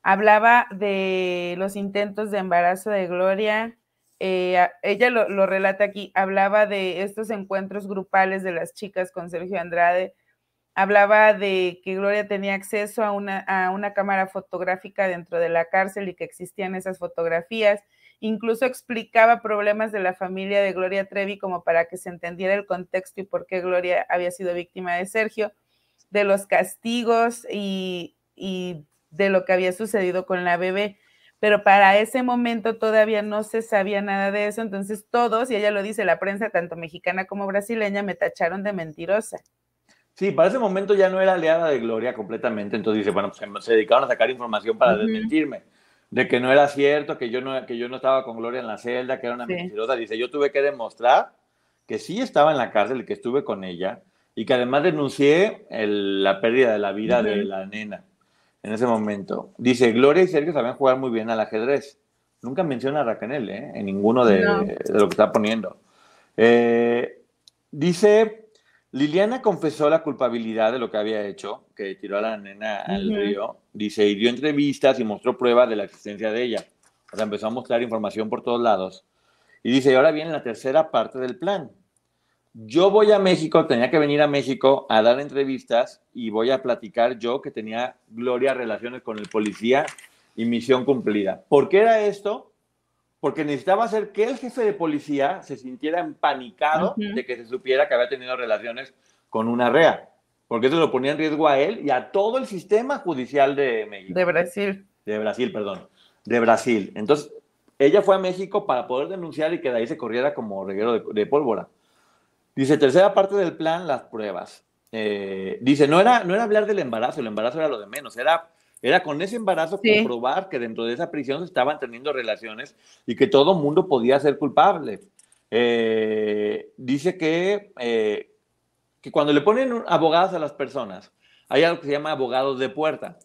Hablaba de los intentos de embarazo de Gloria, eh, ella lo, lo, relata aquí, hablaba de estos encuentros grupales de las chicas con Sergio Andrade, hablaba de que Gloria tenía acceso a una, a una cámara fotográfica dentro de la cárcel y que existían esas fotografías. Incluso explicaba problemas de la familia de Gloria Trevi como para que se entendiera el contexto y por qué Gloria había sido víctima de Sergio, de los castigos y, y de lo que había sucedido con la bebé. Pero para ese momento todavía no se sabía nada de eso, entonces todos, y ella lo dice, la prensa tanto mexicana como brasileña, me tacharon de mentirosa. Sí, para ese momento ya no era aliada de Gloria completamente, entonces dice, bueno, pues se dedicaron a sacar información para desmentirme, de que no era cierto, que yo no, que yo no estaba con Gloria en la celda, que era una mentirosa. Dice, yo tuve que demostrar que sí estaba en la cárcel que estuve con ella, y que además denuncié la pérdida de la vida de la nena en ese momento. Dice, Gloria y Sergio sabían jugar muy bien al ajedrez. Nunca menciona a Raquel, ¿eh? En ninguno de, de, lo que está poniendo. Eh, dice Liliana confesó la culpabilidad de lo que había hecho, que tiró a la nena al río. Dice, y dio entrevistas y mostró pruebas de la existencia de ella. O sea, empezó a mostrar información por todos lados. Y dice, y ahora viene la tercera parte del plan. Yo voy a México, tenía que venir a México a dar entrevistas y voy a platicar yo que tenía Gloria relaciones con el policía y misión cumplida. ¿Por qué era esto? Porque necesitaba hacer que el jefe de policía se sintiera empanicado de que se supiera que había tenido relaciones con una rea, porque eso lo ponía en riesgo a él y a todo el sistema judicial de México. De Brasil. De Brasil, perdón. De Brasil. Entonces, ella fue a México para poder denunciar y que de ahí se corriera como reguero de, pólvora. Dice, tercera parte del plan, las pruebas. Eh, dice, no era, no era hablar del embarazo, el embarazo era lo de menos, era, era con ese embarazo comprobar que dentro de esa prisión se estaban teniendo relaciones y que todo mundo podía ser culpable. Eh, dice que, eh, que cuando le ponen abogados a las personas, hay algo que se llama abogados de puerta.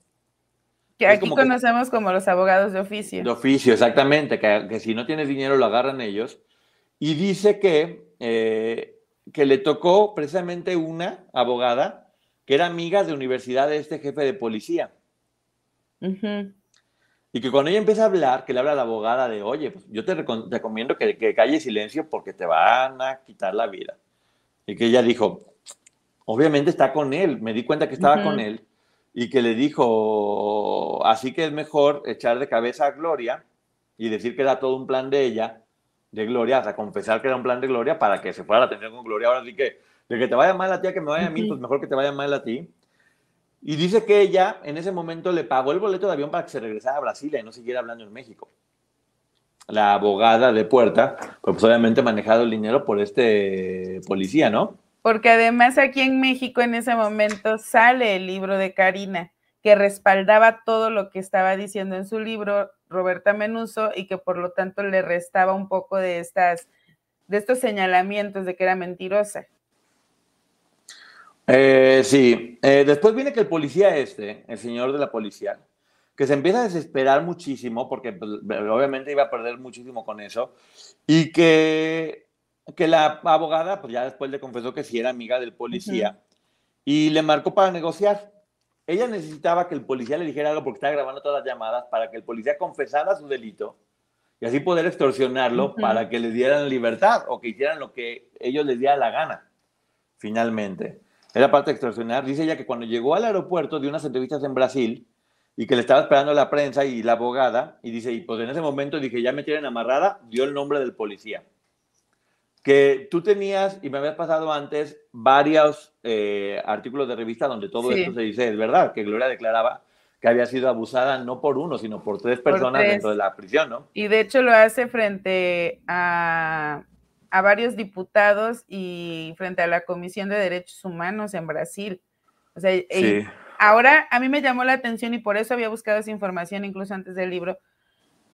Que aquí conocemos como los abogados de oficio. De oficio, exactamente, que, si no tienes dinero lo agarran ellos. Y dice que, eh, que le tocó precisamente una abogada que era amiga de universidad de este jefe de policía. Y que cuando ella empieza a hablar, que le habla a la abogada de, oye, pues yo te recomiendo que, que calle silencio porque te van a quitar la vida. Y que ella dijo, obviamente está con él, me di cuenta que estaba con él y que le dijo, así que es mejor echar de cabeza a Gloria y decir que era todo un plan de ella, de Gloria, sea, confesar que era un plan de Gloria para que se fuera la atención con Gloria. Ahora sí que, de que te vaya mal a ti, a que me vaya a mí, pues mejor que te vaya mal a ti. Y dice que ella en ese momento le pagó el boleto de avión para que se regresara a Brasil y no siguiera hablando en México. La abogada de puerta, pues obviamente manejado el dinero por este policía, ¿no? porque además aquí en México en ese momento sale el libro de Karina, que respaldaba todo lo que estaba diciendo en su libro Roberta Menuso y que por lo tanto le restaba un poco de estas de estos señalamientos de que era mentirosa. Eh, sí, eh, después viene que el policía este, el señor de la policía, que se empieza a desesperar muchísimo porque pues, obviamente iba a perder muchísimo con eso y que que la abogada, pues ya después le confesó que sí era amiga del policía y le marcó para negociar. Ella necesitaba que el policía le dijera algo porque estaba grabando todas las llamadas para que el policía confesara su delito y así poder extorsionarlo para que le dieran libertad o que hicieran lo que ellos les diera la gana, finalmente. Era parte de extorsionar. Dice ella que cuando llegó al aeropuerto de unas entrevistas en Brasil y que le estaba esperando la prensa y la abogada, y dice, y pues en ese momento dije, ya me tienen amarrada, dio el nombre del policía que tú tenías, y me había pasado antes, varios eh, artículos de revista donde todo esto se dice, es verdad, que Gloria declaraba que había sido abusada no por uno, sino por tres personas dentro de la prisión, ¿no? Y de hecho lo hace frente a, a varios diputados y frente a la Comisión de Derechos Humanos en Brasil. O sea, ahora a mí me llamó la atención y por eso había buscado esa información incluso antes del libro,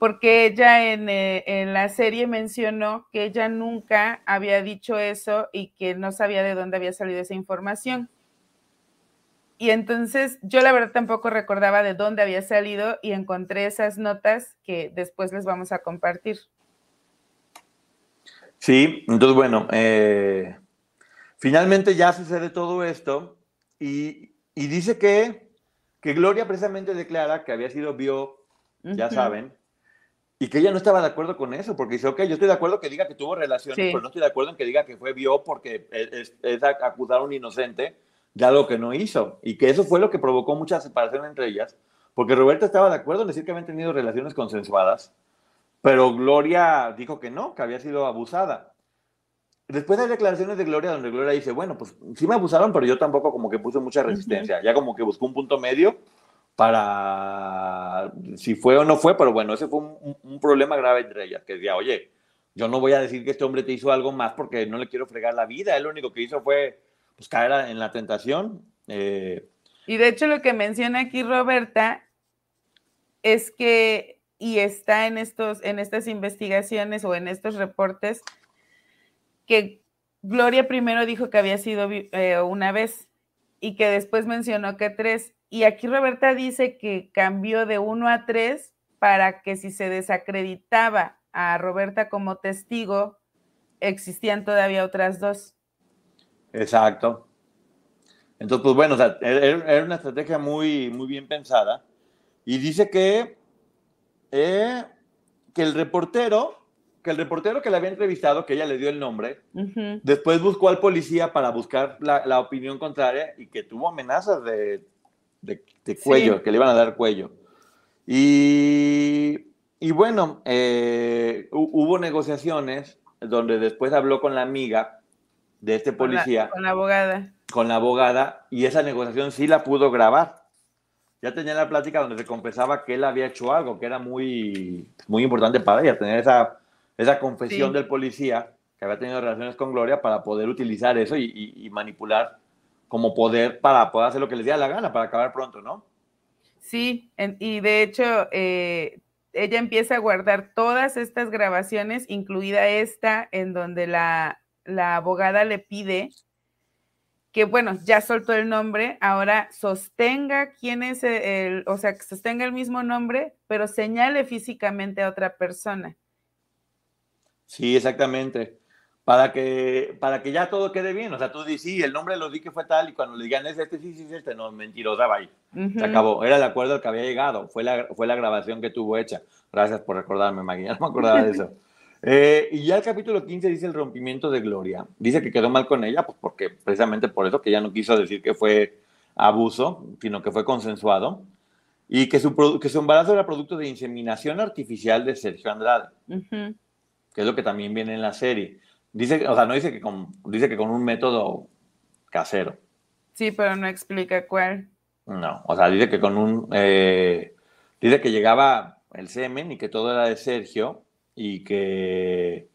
porque ella eh, en, la serie mencionó que ella nunca había dicho eso y que no sabía de dónde había salido esa información. Y entonces yo la verdad tampoco recordaba de dónde había salido y encontré esas notas que después les vamos a compartir. Sí, entonces bueno, eh, finalmente ya sucede todo esto y, dice que, que, Gloria precisamente declara que había sido bio, ya saben, y que ella no estaba de acuerdo con eso, porque dice, ok, yo estoy de acuerdo que diga que tuvo relaciones, pero no estoy de acuerdo en que diga que fue vio porque es, acusar a un inocente de algo que no hizo. Y que eso fue lo que provocó mucha separación entre ellas, porque Roberta estaba de acuerdo en decir que habían tenido relaciones consensuadas, pero Gloria dijo que no, que había sido abusada. Después hay declaraciones de Gloria donde Gloria dice, bueno, pues sí me abusaron, pero yo tampoco como que puse mucha resistencia, ya como que buscó un punto medio para si fue o no fue, pero bueno, ese fue un, problema grave entre ellas, que decía, oye, yo no voy a decir que este hombre te hizo algo más porque no le quiero fregar la vida, él lo único que hizo fue pues, caer en la tentación. Eh. Y de hecho lo que menciona aquí Roberta es que, y está en, estos, en estas investigaciones o en estos reportes, que Gloria primero dijo que había sido eh, una vez y que después mencionó que tres. Y aquí Roberta dice que cambió de uno a tres para que si se desacreditaba a Roberta como testigo, existían todavía otras dos. Exacto. Entonces, pues bueno, era una estrategia muy, muy bien pensada. Y dice que, eh, que el reportero, que el reportero que le había entrevistado, que ella le dio el nombre, después buscó al policía para buscar la, opinión contraria y que tuvo amenazas de, cuello, que le iban a dar cuello. Y, y bueno, eh, hubo negociaciones donde después habló con la amiga de este policía. Con la, abogada. Con la abogada, y esa negociación sí la pudo grabar. Ya tenía la plática donde se confesaba que él había hecho algo que era muy, muy importante para ella, tener esa, esa confesión del policía que había tenido relaciones con Gloria para poder utilizar eso y, manipular como poder para poder hacer lo que les diera la gana, para acabar pronto, ¿no? Sí, y de hecho, eh, ella empieza a guardar todas estas grabaciones, incluida esta, en donde la, abogada le pide que, bueno, ya soltó el nombre, ahora sostenga quién es el, o sea, que sostenga el mismo nombre, pero señale físicamente a otra persona. Sí, exactamente para que, para que ya todo quede bien. O sea, tú dices, sí, el nombre lo di que fue tal, y cuando le digan, es este, sí, sí, este, no, mentirosa, va ahí. Se acabó. Era el acuerdo al que había llegado. Fue la, fue la grabación que tuvo hecha. Gracias por recordarme, Maggie. no me acordaba de eso. Eh, y ya el capítulo 15 dice el rompimiento de Gloria. Dice que quedó mal con ella, pues porque precisamente por eso, que ella no quiso decir que fue abuso, sino que fue consensuado. Y que su, que su embarazo era producto de inseminación artificial de Sergio Andrade, que es lo que también viene en la serie. Dice, o sea, no dice que con, dice que con un método casero. Sí, pero no explica cuál. No, o sea, dice que con un, eh, dice que llegaba el semen y que todo era de Sergio y que,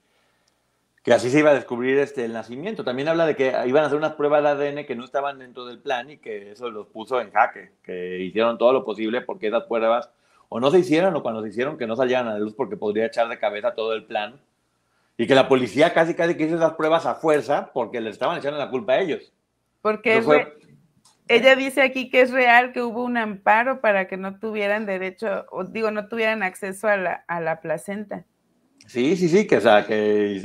que así se iba a descubrir este, el nacimiento. También habla de que iban a hacer unas pruebas de ADN que no estaban dentro del plan y que eso los puso en jaque, que hicieron todo lo posible porque esas pruebas o no se hicieron o cuando se hicieron que no salieran a la luz porque podría echar de cabeza todo el plan y que la policía casi casi que hizo esas pruebas a fuerza porque le estaban echando la culpa a ellos. Porque ella dice aquí que es real que hubo un amparo para que no tuvieran derecho, o digo, no tuvieran acceso a la, a la placenta. Sí, sí, sí, que o sea, que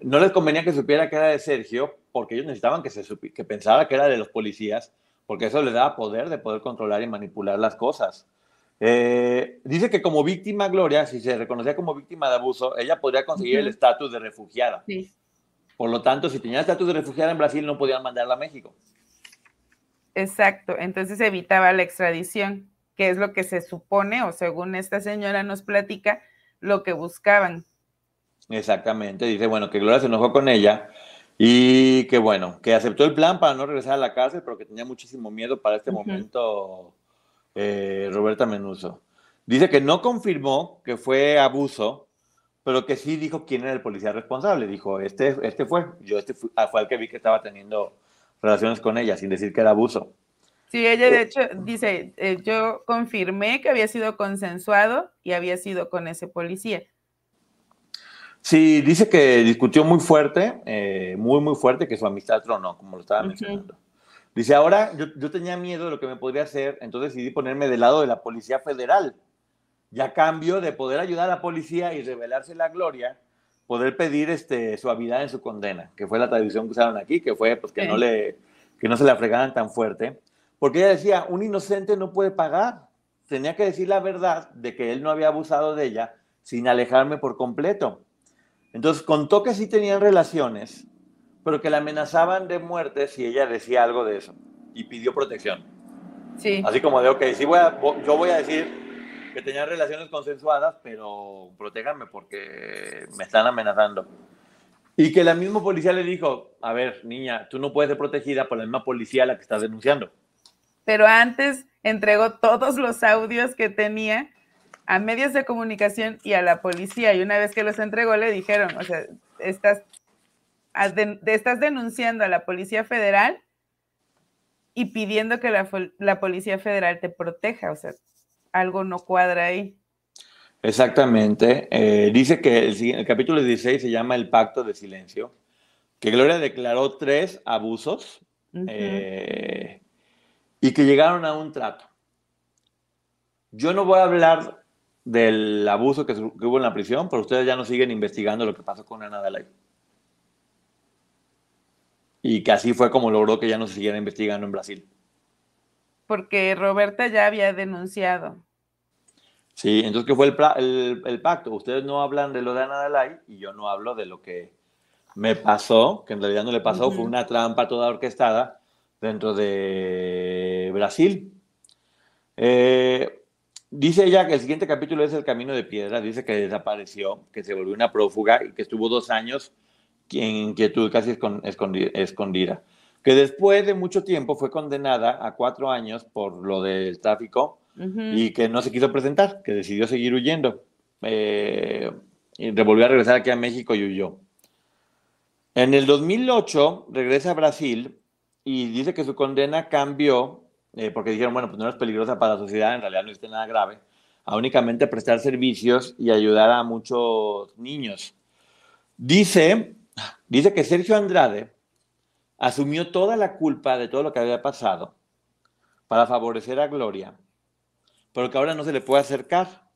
no les convenía que supiera que era de Sergio porque ellos necesitaban que, se que pensara que era de los policías porque eso les daba poder de poder controlar y manipular las cosas. Eh, dice que como víctima, Gloria, si se reconocía como víctima de abuso, ella podría conseguir el estatus de refugiada. Por lo tanto, si tenía estatus de refugiada en Brasil, no podían mandarla a México. Exacto, entonces evitaba la extradición, que es lo que se supone, o según esta señora nos platica, lo que buscaban. Exactamente, dice, bueno, que Gloria se enojó con ella y que bueno, que aceptó el plan para no regresar a la cárcel, pero que tenía muchísimo miedo para este momento eh, Roberta Menuso. Dice que no confirmó que fue abuso, pero que sí dijo quién era el policía responsable. Dijo, este, este fue, yo este ah, fue, el que vi que estaba teniendo relaciones con ella, sin decir que era abuso. Sí, ella de eh, hecho dice, eh, yo confirmé que había sido consensuado y había sido con ese policía. Sí, dice que discutió muy fuerte, muy, muy fuerte, que su amistad tronó, como lo estaba mencionando. Dice, ahora yo, tenía miedo de lo que me podría hacer, entonces decidí ponerme del lado de la Policía Federal. Y a cambio de poder ayudar a la policía y revelarse la gloria, poder pedir este, suavidad en su condena, que fue la traducción que usaron aquí, que fue pues, que, no le, que no se le fregaran tan fuerte. Porque ella decía, un inocente no puede pagar. Tenía que decir la verdad de que él no había abusado de ella sin alejarme por completo. Entonces contó que sí tenían relaciones, pero que la amenazaban de muerte si ella decía algo de eso y pidió protección. Sí. Así como de, ok, sí voy a, yo voy a decir que tenía relaciones consensuadas, pero protéganme porque me están amenazando. Y que la misma policía le dijo, a ver, niña, tú no puedes ser protegida por la misma policía a la que estás denunciando. Pero antes entregó todos los audios que tenía a medios de comunicación y a la policía. Y una vez que los entregó, le dijeron, o sea, estás estás denunciando a la Policía Federal y pidiendo que la, Policía Federal te proteja, o sea, algo no cuadra ahí. Exactamente. Eh, dice que el, capítulo 16 se llama El Pacto de Silencio, que Gloria declaró tres abusos eh, y que llegaron a un trato. Yo no voy a hablar del abuso que, hubo en la prisión, pero ustedes ya no siguen investigando lo que pasó con Ana Dalai. Y que así fue como logró que ya no se siguiera investigando en Brasil. Porque Roberta ya había denunciado. Sí, entonces, ¿qué fue el, pacto? Ustedes no hablan de lo de Ana Dalai y yo no hablo de lo que me pasó, que en realidad no le pasó, fue una trampa toda orquestada dentro de Brasil. Eh, Dice ella que el siguiente capítulo es El Camino de Piedra. Dice que desapareció, que se volvió una prófuga y que estuvo dos años inquietud casi escondida. Que después de mucho tiempo fue condenada a cuatro años por lo del tráfico y que no se quiso presentar, que decidió seguir huyendo. Eh, y volvió a regresar aquí a México y huyó. En el 2008 regresa a Brasil y dice que su condena cambió eh, porque dijeron, bueno, pues no es peligrosa para la sociedad, en realidad no existe nada grave, a únicamente prestar servicios y ayudar a muchos niños. Dice, dice que Sergio Andrade asumió toda la culpa de todo lo que había pasado para favorecer a Gloria, pero que ahora no se le puede acercar,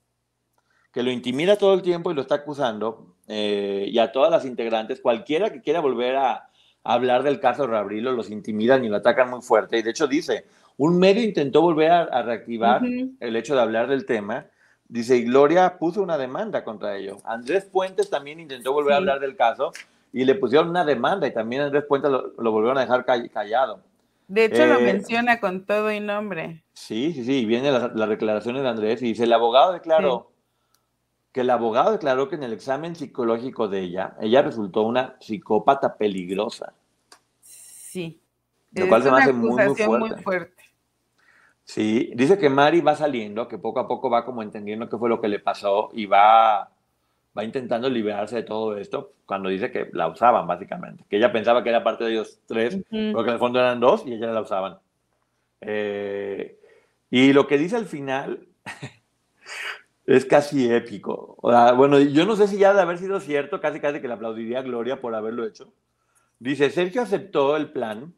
que lo intimida todo el tiempo y lo está acusando, eh, y a todas las integrantes, cualquiera que quiera volver a, hablar del caso Rabrilo, los intimidan y lo atacan muy fuerte, y de hecho dice, un medio intentó volver a, reactivar el hecho de hablar del tema. Dice, y Gloria puso una demanda contra ello. Andrés Puentes también intentó volver a hablar del caso y le pusieron una demanda y también Andrés Puentes lo, volvieron a dejar callado. De hecho, lo eh, menciona con todo y nombre. Sí, sí, sí. Vienen las, declaraciones de Andrés y dice, el abogado declaró que el abogado declaró que en el examen psicológico de ella, ella resultó una psicópata peligrosa. Sí. Lo cual se me hace muy, muy fuerte. Sí, dice que Mari va saliendo, que poco a poco va como entendiendo qué fue lo que le pasó y va, va intentando liberarse de todo esto cuando dice que la usaban, básicamente. Que ella pensaba que era parte de ellos tres, pero que en el fondo eran dos y ella la usaban. Eh, y lo que dice al final es casi épico. bueno, yo no sé si ya de haber sido cierto, casi casi que le aplaudiría a Gloria por haberlo hecho. Dice, Sergio aceptó el plan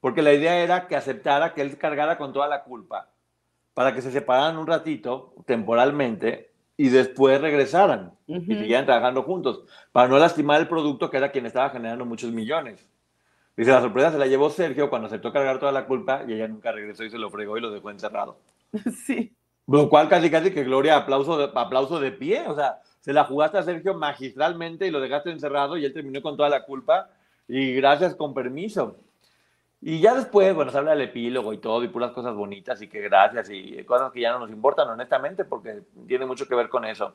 porque la idea era que aceptara que él cargara con toda la culpa para que se separaran un ratito temporalmente y después regresaran y siguieran trabajando juntos, para no lastimar el producto que era quien estaba generando muchos millones. Dice, la sorpresa se la llevó Sergio cuando aceptó cargar toda la culpa y ella nunca regresó y se lo fregó y lo dejó encerrado. Sí. Lo cual casi casi que Gloria aplauso de, aplauso de pie, o sea, se la jugaste a Sergio magistralmente y lo dejaste encerrado y él terminó con toda la culpa y gracias con permiso. Y ya después, bueno, se habla del epílogo y todo, y puras cosas bonitas, y que gracias, y cosas que ya no nos importan, honestamente, porque tiene mucho que ver con eso.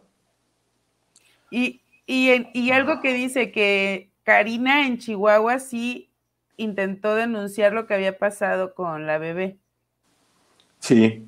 Y, y, algo que dice que Karina en Chihuahua sí intentó denunciar lo que había pasado con la bebé. Sí,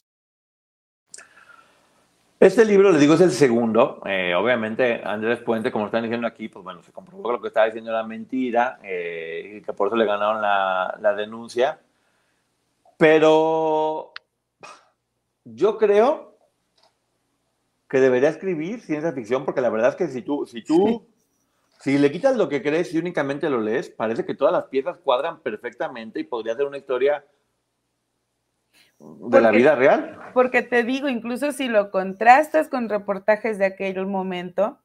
Este libro, le digo, es el segundo. Eh, obviamente, Andrés Puente, como están diciendo aquí, pues bueno, se comprobó que lo que estaba diciendo era mentira eh, y que por eso le ganaron la, la, denuncia. Pero yo creo que debería escribir ciencia ficción, porque la verdad es que si tú, si tú, si le quitas lo que crees y únicamente lo lees, parece que todas las piezas cuadran perfectamente y podría ser una historia de la vida real. Porque te digo, incluso si lo contrastas con reportajes de aquel momento,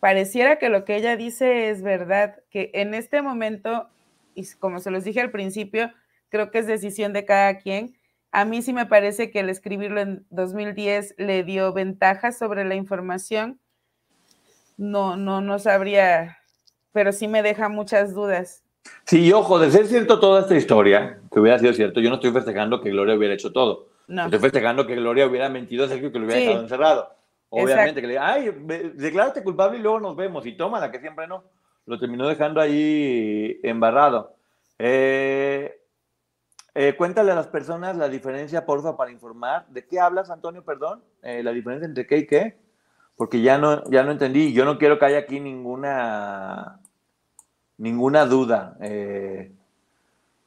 pareciera que lo que ella dice es verdad, que en este momento, y como se los dije al principio, creo que es decisión de cada quien. A mí sí me parece que el escribirlo en 2010 le dio ventajas sobre la información. No, no, no sabría, pero sí me deja muchas dudas. Sí, ojo, de ser cierto toda esta historia, que hubiera sido cierto, yo no estoy festejando que Gloria hubiera hecho todo. No. Estoy festejando que Gloria hubiera mentido a Sergio que lo hubiera dejado encerrado. Obviamente, que le diga, ay, declárate culpable y luego nos vemos. Y toma la que siempre no. Lo terminó dejando ahí embarrado. Eh, eh, cuéntale a las personas la diferencia, porfa, para informar. ¿De qué hablas, Antonio? Perdón. Eh, la diferencia entre qué y qué. Porque ya no, ya no entendí. Yo no quiero que haya aquí ninguna, ninguna duda.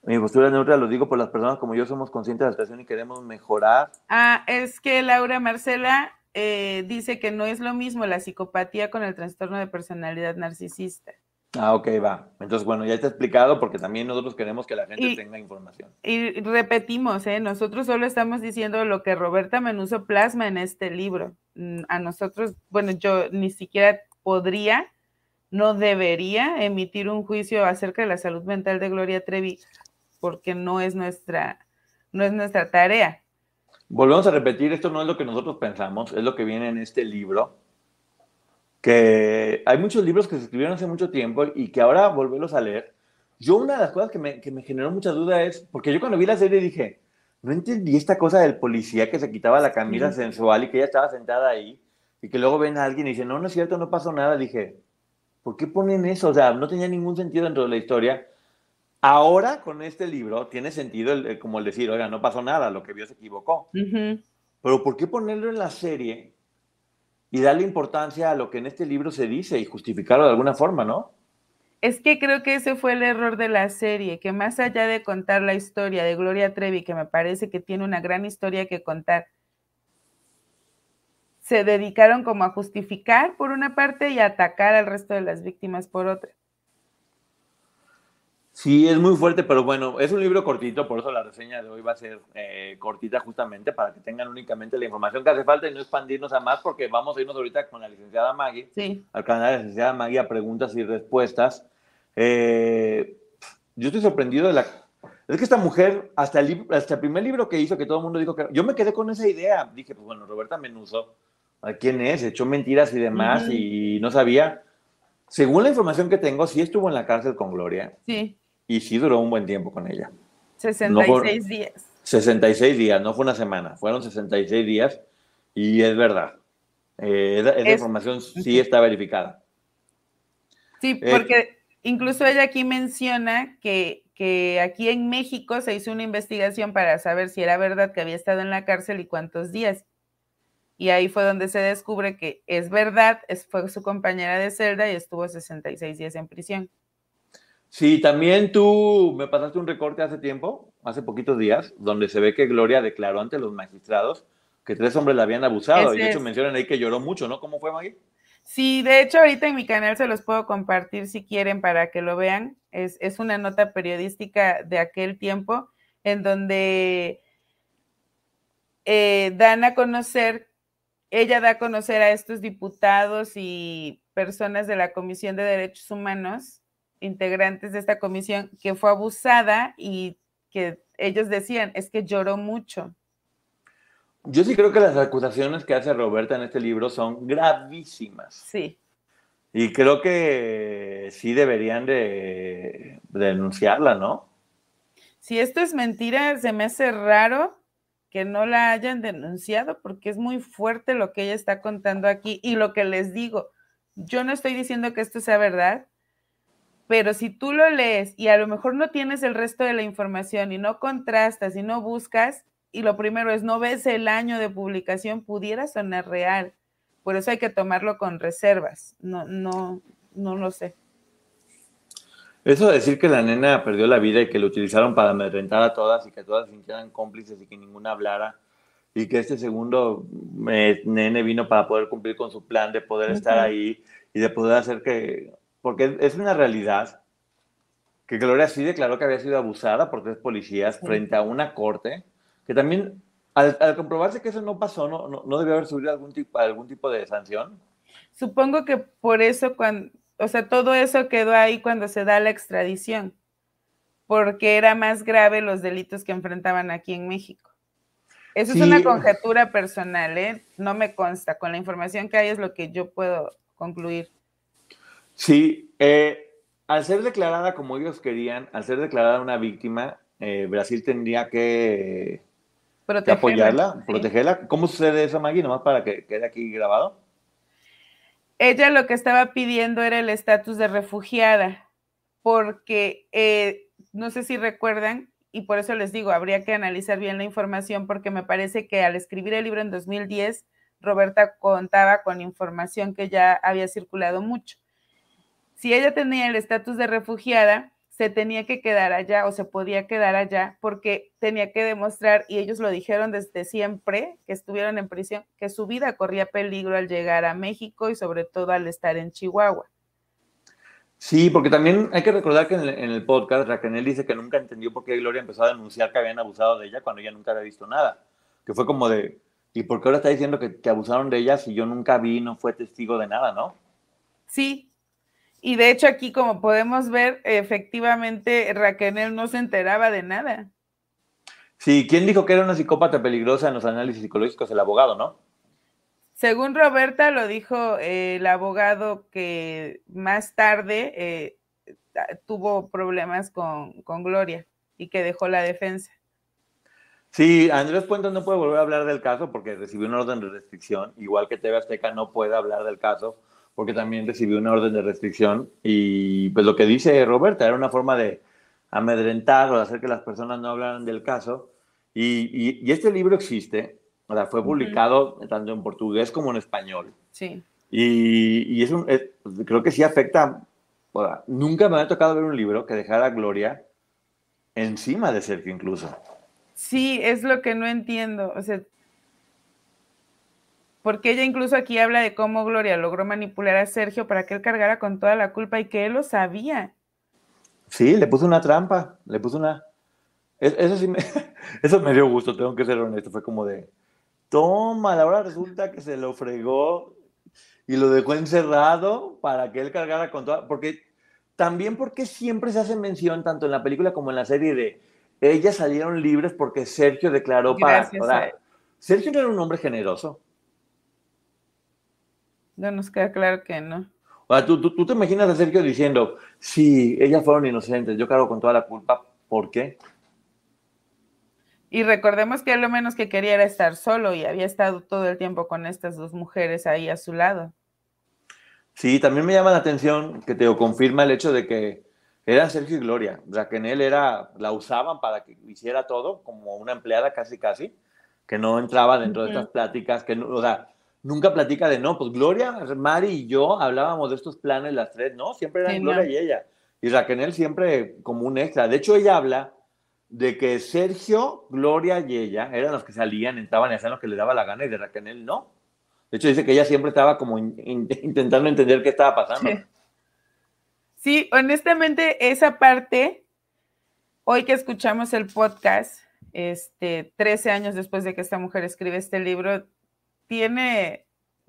mi postura neutra lo digo por las personas como yo somos conscientes de la situación y queremos mejorar. Ah, es que Laura Marcela dice que no es lo mismo la psicopatía con el trastorno de personalidad narcisista. Ah, ok, va. Entonces, bueno, ya está explicado porque también nosotros queremos que la gente tenga información. Y repetimos, ¿eh? nosotros solo estamos diciendo lo que Roberta Menuso plasma en este libro. Mm, a nosotros, bueno, yo ni siquiera podría, no debería emitir un juicio acerca de la salud mental de Gloria Trevi porque no es nuestra, no es nuestra tarea. Volvemos a repetir, esto no es lo que nosotros pensamos, es lo que viene en este libro que hay muchos libros que se escribieron hace mucho tiempo y que ahora volverlos a leer. Yo una de las cosas que me, que me generó mucha duda es, porque yo cuando vi la serie dije, no entendí esta cosa del policía que se quitaba la camisa sensual y que ella estaba sentada ahí y que luego ven a alguien y dice, no, no es cierto, no pasó nada. Dije, ¿por qué ponen eso? O sea, no tenía ningún sentido dentro de la historia. Ahora con este libro tiene sentido el, como el decir, oiga, no pasó nada, lo que vio se equivocó. Pero ¿por qué ponerlo en la serie y darle importancia a lo que en este libro se dice y justificarlo de alguna forma, ¿no? Es que creo que ese fue el error de la serie, que más allá de contar la historia de Gloria Trevi, que me parece que tiene una gran historia que contar, se dedicaron como a justificar por una parte y a atacar al resto de las víctimas por otra. Sí, es muy fuerte, pero bueno, es un libro cortito, por eso la reseña de hoy va a ser eh, cortita justamente para que tengan únicamente la información que hace falta y no expandirnos a más porque vamos a irnos ahorita con la licenciada Maggie, al canal de la licenciada Maggie a preguntas y respuestas. Eh, yo estoy sorprendido de la... Es que esta mujer, hasta el, hasta el primer libro que hizo, que todo el mundo dijo que... Yo me quedé con esa idea. Dije, pues bueno, Roberta Menuso, ¿quién es? Echó mentiras y demás y no sabía. Según la información que tengo, sí estuvo en la cárcel con Gloria. Sí y sí duró un buen tiempo con ella. 66 días. 66 días, no fue una semana, fueron 66 días y es verdad. Eh, esa, información sí está verificada. Sí, eh, porque incluso ella aquí menciona que, que aquí en México se hizo una investigación para saber si era verdad que había estado en la cárcel y cuántos días. Y ahí fue donde se descubre que es verdad, es, fue su compañera de celda y estuvo 66 días en prisión. Sí, también tú me pasaste un recorte hace tiempo, hace poquitos días, donde se ve que Gloria declaró ante los magistrados que tres hombres la habían abusado. y de hecho mencionan ahí que lloró mucho, ¿no? ¿Cómo fue, Maggie? Sí, de hecho ahorita en mi canal se los puedo compartir si quieren para que lo vean. Es, es una nota periodística de aquel tiempo en donde eh, dan a conocer, ella da a conocer a estos diputados y personas de la Comisión de Derechos Humanos integrantes de esta comisión que fue abusada y que ellos decían, es que lloró mucho. Yo sí creo que las acusaciones que hace Roberta en este libro son gravísimas. Sí. Y creo que sí deberían de, denunciarla, ¿no? Si esto es mentira, se me hace raro que no la hayan denunciado porque es muy fuerte lo que ella está contando aquí y lo que les digo. Yo no estoy diciendo que esto sea verdad, pero si tú lo lees y a lo mejor no tienes el resto de la información y no contrastas y no buscas, y lo primero es no ves el año de publicación, pudiera sonar real. Por eso hay que tomarlo con reservas. No, no, no lo sé. Eso de decir que la nena perdió la vida y que lo utilizaron para amedrentar a todas y que todas se sintieran cómplices y que ninguna hablara y que este segundo eh, nene vino para poder cumplir con su plan de poder estar ahí y de poder hacer que porque es una realidad que Gloria sí declaró que había sido abusada por tres policías frente a una corte, que también al, comprobarse que eso no pasó, no, no, debió haber subido algún tipo, algún tipo de sanción. Supongo que por eso, cuando, o sea, todo eso quedó ahí cuando se da la extradición, porque era más grave los delitos que enfrentaban aquí en México. Eso es una conjetura personal, ¿eh? No me consta. Con la información que hay es lo que yo puedo concluir. Sí, eh, al ser declarada como ellos querían, al ser declarada una víctima, eh, Brasil tendría que, apoyarla, protegerla. ¿Cómo sucede eso, Maggie? Nomás para que quede aquí grabado. Ella lo que estaba pidiendo era el estatus de refugiada, porque eh, no sé si recuerdan, y por eso les digo, habría que analizar bien la información porque me parece que al escribir el libro en 2010, Roberta contaba con información que ya había circulado mucho. Si ella tenía el estatus de refugiada, se tenía que quedar allá o se podía quedar allá porque tenía que demostrar, y ellos lo dijeron desde siempre, que estuvieron en prisión, que su vida corría peligro al llegar a México y sobre todo al estar en Chihuahua. Sí, porque también hay que recordar que en el, podcast Raquel dice que nunca entendió por qué Gloria empezó a denunciar que habían abusado de ella cuando ella nunca había visto nada. Que fue como de, ¿y por qué ahora está diciendo que, que abusaron de ella si yo nunca vi, no fue testigo de nada, no? Sí, y de hecho aquí, como podemos ver, efectivamente Raquel no se enteraba de nada. Sí, ¿quién dijo que era una psicópata peligrosa en los análisis psicológicos? El abogado, ¿no? Según Roberta, lo dijo eh, el abogado que más tarde eh, tuvo problemas con, con, Gloria y que dejó la defensa. Sí, Andrés Puentes no puede volver a hablar del caso porque recibió una orden de restricción, igual que TV Azteca no puede hablar del caso porque también recibió una orden de restricción y pues lo que dice Roberta era una forma de amedrentar o de hacer que las personas no hablaran del caso. Y, y, este libro existe, o sea, fue publicado tanto en portugués como en español. Sí. Y, y es un, creo que sí afecta, nunca me había tocado ver un libro que dejara Gloria encima de Sergio incluso. Sí, es lo que no entiendo. O sea, porque ella incluso aquí habla de cómo Gloria logró manipular a Sergio para que él cargara con toda la culpa y que él lo sabía. Sí, le puso una trampa, le puso una... Eso sí me, eso me dio gusto, tengo que ser honesto, fue como de, toma, ahora resulta que se lo fregó y lo dejó encerrado para que él cargara con toda... Porque también porque siempre se hace mención, tanto en la película como en la serie, de ellas salieron libres porque Sergio declaró para... Sergio no era un hombre generoso. No nos queda claro que no. O sea, ¿tú, tú, te imaginas a Sergio diciendo, sí, ellas fueron inocentes, yo cargo con toda la culpa, ¿por qué? Y recordemos que lo menos que quería era estar solo y había estado todo el tiempo con estas dos mujeres ahí a su lado. Sí, también me llama la atención que te confirma el hecho de que eran Sergio y Gloria. O sea, que en él era, la usaban para que hiciera todo, como una empleada casi casi, que no entraba dentro de estas pláticas, que no, o sea, nunca platica de no, pues Gloria, Mari y yo hablábamos de estos planes las tres, no, siempre eran Gloria y ella. Y Raquel siempre como un extra. De hecho, ella habla de que Sergio, Gloria y ella eran los que salían, entraban y hacían lo que le daba la gana y de Raquel no. De hecho, dice que ella siempre estaba como intentando entender qué estaba pasando. Sí. sí, honestamente, esa parte, hoy que escuchamos el podcast, este, 13 años después de que esta mujer escribe este libro, tiene,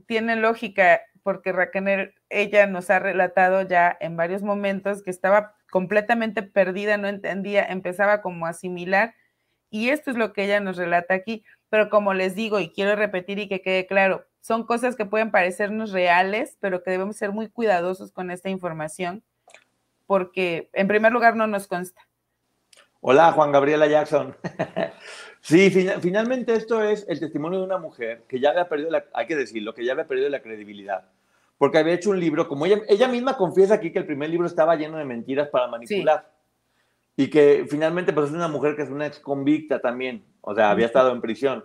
tiene lógica porque Raquel, ella nos ha relatado ya en varios momentos que estaba completamente perdida, no entendía, empezaba como a asimilar y esto es lo que ella nos relata aquí, pero como les digo y quiero repetir y que quede claro, son cosas que pueden parecernos reales, pero que debemos ser muy cuidadosos con esta información porque en primer lugar no nos consta. Hola, Juan Gabriela Jackson. Sí, finalmente esto es el testimonio de una mujer que ya había perdido, la, hay que decirlo, que ya había perdido la credibilidad. Porque había hecho un libro, como ella, ella misma confiesa aquí que el primer libro estaba lleno de mentiras para manipular. Y que finalmente pues es una mujer que es una ex convicta también, o sea, había estado en prisión.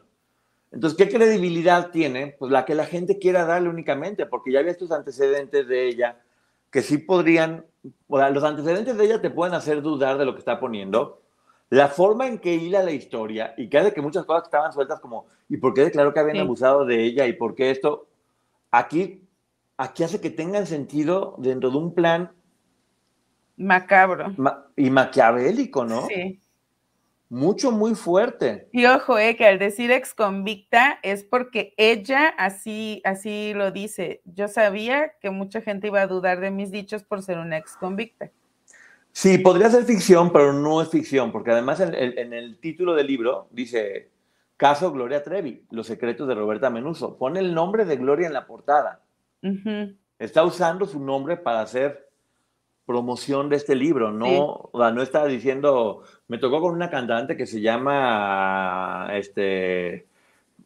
Entonces, ¿qué credibilidad tiene? Pues la que la gente quiera darle únicamente, porque ya había estos antecedentes de ella que sí podrían, o sea, los antecedentes de ella te pueden hacer dudar de lo que está poniendo, la forma en que hila la historia y que hace que muchas cosas estaban sueltas como, ¿y por qué declaró que habían abusado de ella? ¿Y por qué esto? Aquí, aquí hace que tengan sentido dentro de un plan macabro y maquiavélico, ¿no? Sí. Mucho, muy fuerte. Y ojo, eh, que al decir ex convicta es porque ella así, así lo dice. Yo sabía que mucha gente iba a dudar de mis dichos por ser una ex convicta. Sí, podría ser ficción, pero no es ficción, porque además en, el título del libro dice Caso Gloria Trevi, Los secretos de Roberta Menuso. Pone el nombre de Gloria en la portada. Está usando su nombre para hacer promoción de este libro, no, no está diciendo, me tocó con una cantante que se llama, este,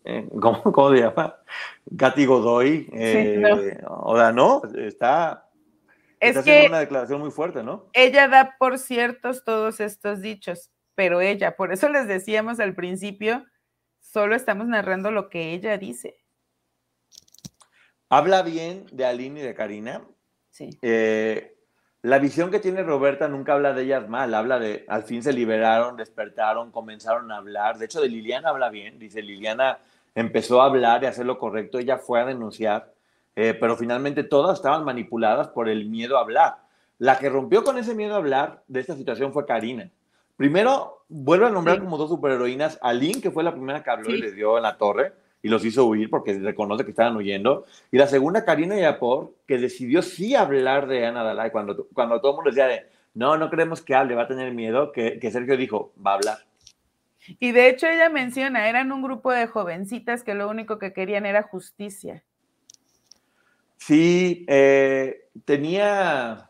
eh, ¿cómo, se llama? Katy Godoy. Eh, o sea, no, está Es que una declaración muy fuerte, ¿no? Ella da por ciertos todos estos dichos, pero ella, por eso les decíamos al principio, solo estamos narrando lo que ella dice. Habla bien de Aline y de Karina. Sí. Eh, la visión que tiene Roberta nunca habla de ellas mal, habla de al fin se liberaron, despertaron, comenzaron a hablar. De hecho, de Liliana habla bien, dice Liliana empezó a hablar y hacer lo correcto, ella fue a denunciar, eh, pero finalmente todas estaban manipuladas por el miedo a hablar. La que rompió con ese miedo a hablar de esta situación fue Karina. Primero, vuelve a nombrar como dos superheroínas, Aline, que fue la primera que habló y le dio en la torre, y los hizo huir porque reconoce que estaban huyendo. Y la segunda, Karina Yapor, que decidió sí hablar de Ana Dalai cuando, cuando todo el mundo decía de, no, no queremos que hable, va a tener miedo, que, que Sergio dijo, va a hablar. Y de hecho ella menciona, eran un grupo de jovencitas que lo único que querían era justicia. Sí, eh, tenía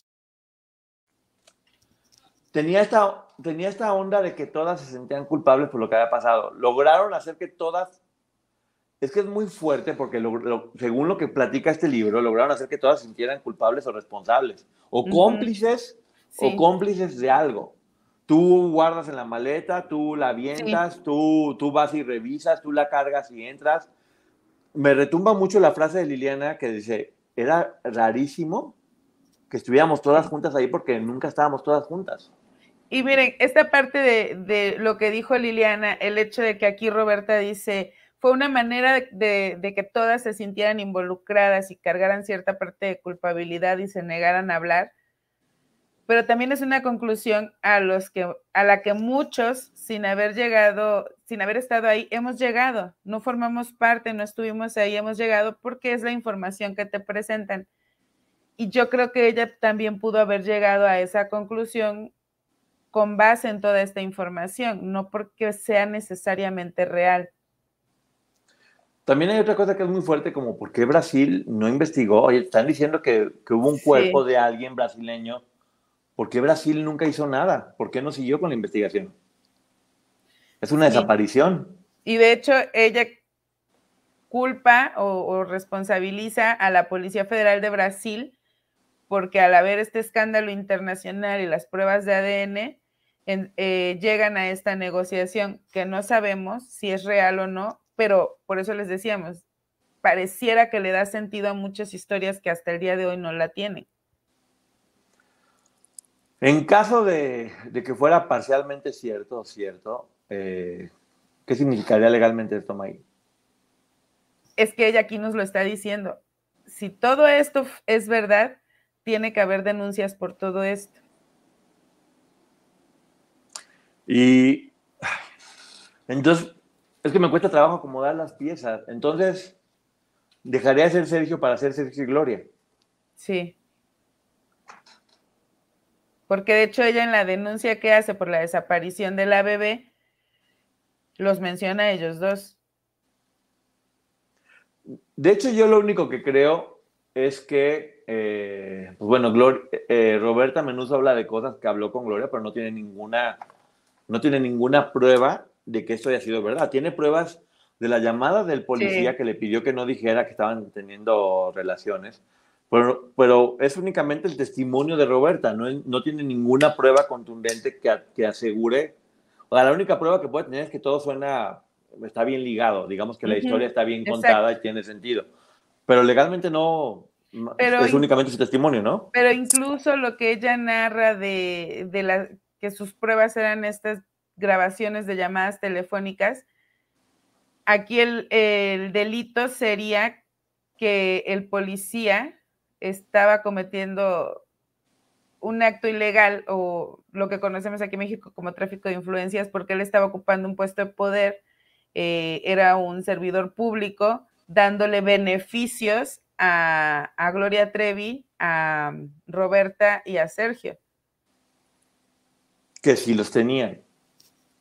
tenía esta, tenía esta onda de que todas se sentían culpables por lo que había pasado. Lograron hacer que todas, es que es muy fuerte porque según lo que platica este libro, lograron hacer que todas se sintieran culpables o responsables, o cómplices, o cómplices de algo. Tú guardas en la maleta, tú la avientas, tú, tú vas y revisas, tú la cargas y entras. Me retumba mucho la frase de Liliana que dice, era rarísimo que estuviéramos todas juntas ahí porque nunca estábamos todas juntas. Y miren, esta parte de, lo que dijo Liliana, el hecho de que aquí Roberta dice, fue una manera de, que todas se sintieran involucradas y cargaran cierta parte de culpabilidad y se negaran a hablar, pero también es una conclusión a a la que muchos sin haber llegado, sin haber estado ahí, hemos llegado, no formamos parte, no estuvimos ahí, hemos llegado porque es la información que te presentan. Y yo creo que ella también pudo haber llegado a esa conclusión con base en toda esta información, no porque sea necesariamente real. También hay otra cosa que es muy fuerte, como por qué Brasil no investigó. Oye, están diciendo que, hubo un cuerpo de alguien brasileño. ¿Por qué Brasil nunca hizo nada? ¿Por qué no siguió con la investigación? Es una desaparición. Y de hecho, ella culpa o responsabiliza a la Policía Federal de Brasil porque al haber este escándalo internacional y las pruebas de ADN, eh, llegan a esta negociación que no sabemos si es real o no, pero por eso les decíamos, pareciera que le da sentido a muchas historias que hasta el día de hoy no la tienen. En caso de, que fuera parcialmente cierto, cierto, eh, ¿qué significaría legalmente esto, May? Es que ella aquí nos lo está diciendo. Si todo esto es verdad, tiene que haber denuncias por todo esto. Y entonces, es que me cuesta trabajo acomodar las piezas. Entonces, dejaría de ser Sergio para ser Sergio y Gloria. Sí. Porque de hecho ella en la denuncia que hace por la desaparición de la bebé, los menciona a ellos dos. De hecho, yo lo único que creo es que, eh, pues bueno, eh, Roberta Menuso habla de cosas que habló con Gloria, pero no tiene ninguna no tiene ninguna prueba de que esto haya sido verdad. Tiene pruebas de la llamada del policía que le pidió que no dijera que estaban teniendo relaciones, pero, pero es únicamente el testimonio de Roberta, no, no tiene ninguna prueba contundente que, que asegure, o sea, la única prueba que puede tener es que todo suena, está bien ligado, digamos que la historia está bien contada y tiene sentido, pero legalmente no, es únicamente su testimonio, ¿no? Pero incluso lo que ella narra de, de la que sus pruebas eran estas grabaciones de llamadas telefónicas. Aquí el, delito sería que el policía estaba cometiendo un acto ilegal o lo que conocemos aquí en México como tráfico de influencias porque él estaba ocupando un puesto de poder, eh, era un servidor público, dándole beneficios a, a Gloria Trevi, a Roberta y a Sergio. Que sí los tenían.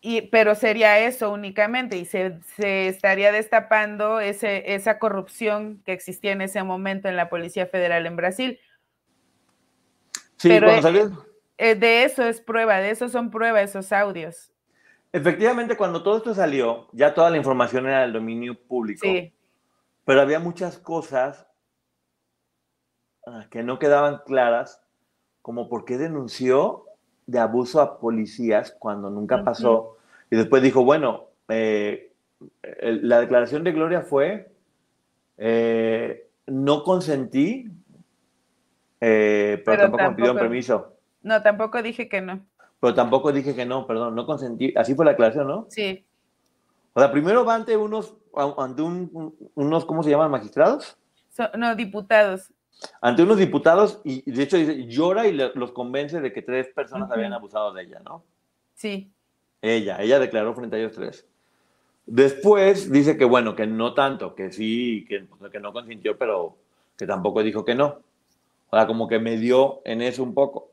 Y, pero sería eso únicamente y se, se, estaría destapando ese, esa corrupción que existía en ese momento en la Policía Federal en Brasil. Sí, Pero, cuando eh, salió. Eh, de eso es prueba, de eso son prueba esos audios. Efectivamente, cuando todo esto salió, ya toda la información era del dominio público. Sí, Pero había muchas cosas ah, que no quedaban claras, como por qué denunció de abuso a policías cuando nunca pasó. Y después dijo, bueno, eh, la declaración de Gloria fue, eh, no consentí, eh, pero, Pero tampoco, me pidieron tampoco- permiso. no, tampoco dije que no. Pero tampoco dije que no, perdón, no consentí. Así fue la declaración, ¿no? Sí, O sea, primero va ante unos, ante un- un- unos, ¿cómo se llaman? Magistrados. So- no, diputados. Ante unos diputados y de hecho dice, llora y le- los convence de que tres personas habían abusado de ella, ¿no? Sí, Ella, ella declaró frente a ellos tres. Después dice que bueno, que no tanto, que sí, que, que no consintió, pero que tampoco dijo que no. O sea, como que me dio en eso un poco.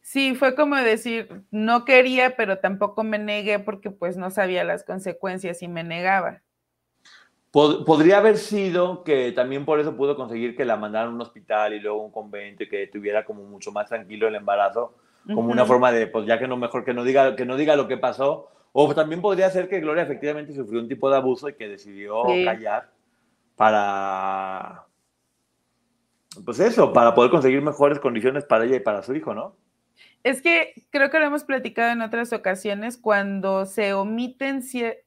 sí, fue como decir, no quería, pero tampoco me negué porque pues no sabía las consecuencias y me negaba. Pod- podría haber sido que también por eso pudo conseguir que la mandaran a un hospital y luego a un convento y que tuviera como mucho más tranquilo el embarazo, como una Ujú. forma de, pues ya que no mejor que no diga, que no diga lo que pasó. O también podría ser que Gloria efectivamente sufrió un tipo de abuso y que decidió Sí. callar para, pues eso, para poder conseguir mejores condiciones para ella y para su hijo, ¿no? Es que creo que lo hemos platicado en otras ocasiones, cuando se omiten,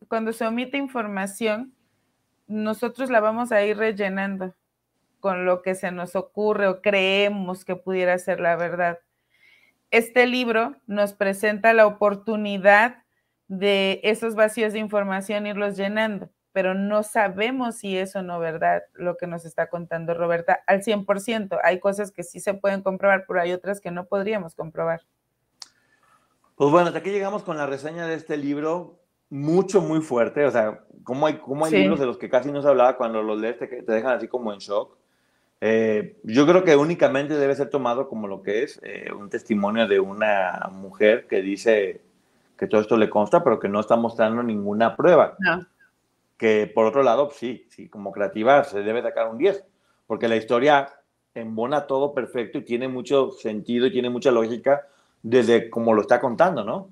cuando se omite información, nosotros la vamos a ir rellenando con lo que se nos ocurre o creemos que pudiera ser la verdad. Este libro nos presenta la oportunidad de esos vacíos de información irlos llenando, pero no sabemos si es o no verdad lo que nos está contando Roberta al 100%. Hay cosas que sí se pueden comprobar, pero hay otras que no podríamos comprobar. Pues bueno, hasta aquí llegamos con la reseña de este libro, mucho, muy fuerte. O sea, cómo hay, cómo hay Sí. libros de los que casi no se hablaba cuando los lees, te, te dejan así como en shock. Eh, yo creo que únicamente debe ser tomado como lo que es eh, un testimonio de una mujer que dice que todo esto le consta, pero que no está mostrando ninguna prueba. No. Que por otro lado, sí, sí, como creativa se debe sacar un 10, porque la historia embona todo perfecto y tiene mucho sentido y tiene mucha lógica desde como lo está contando, ¿no?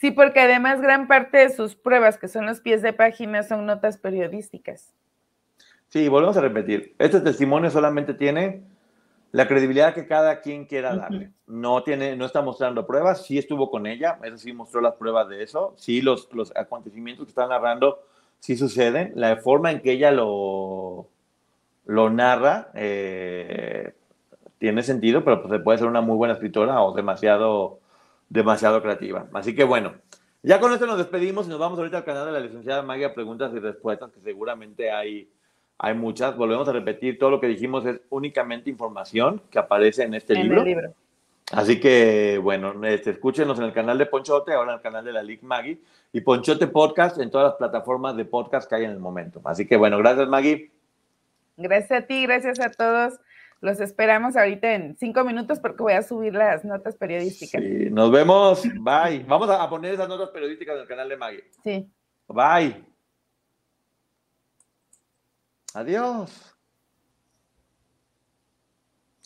Sí, porque además gran parte de sus pruebas, que son los pies de página, son notas periodísticas. Sí, volvemos a repetir. Este testimonio solamente tiene la credibilidad que cada quien quiera darle. No tiene, no está mostrando pruebas. Sí estuvo con ella, eso sí mostró las pruebas de eso. Sí, los, los acontecimientos que está narrando sí suceden. La forma en que ella lo, lo narra eh, tiene sentido, pero pues, puede ser una muy buena escritora o demasiado, demasiado creativa. Así que bueno, ya con esto nos despedimos y nos vamos ahorita al canal de la licenciada Magia Preguntas y Respuestas, que seguramente hay, hay muchas. Volvemos a repetir, todo lo que dijimos es únicamente información que aparece en este en libro. el libro. Así que, bueno, este, escúchenos en el canal de Ponchote, ahora en el canal de la Lic Maggie, y Ponchote Podcast en todas las plataformas de podcast que hay en el momento. Así que, bueno, gracias Maggie. Gracias a ti, gracias a todos. Los esperamos ahorita en cinco minutos porque voy a subir las notas periodísticas. Sí. Sí, nos vemos. Bye. Vamos a poner esas notas periodísticas en el canal de Maggie. Bye. Adiós.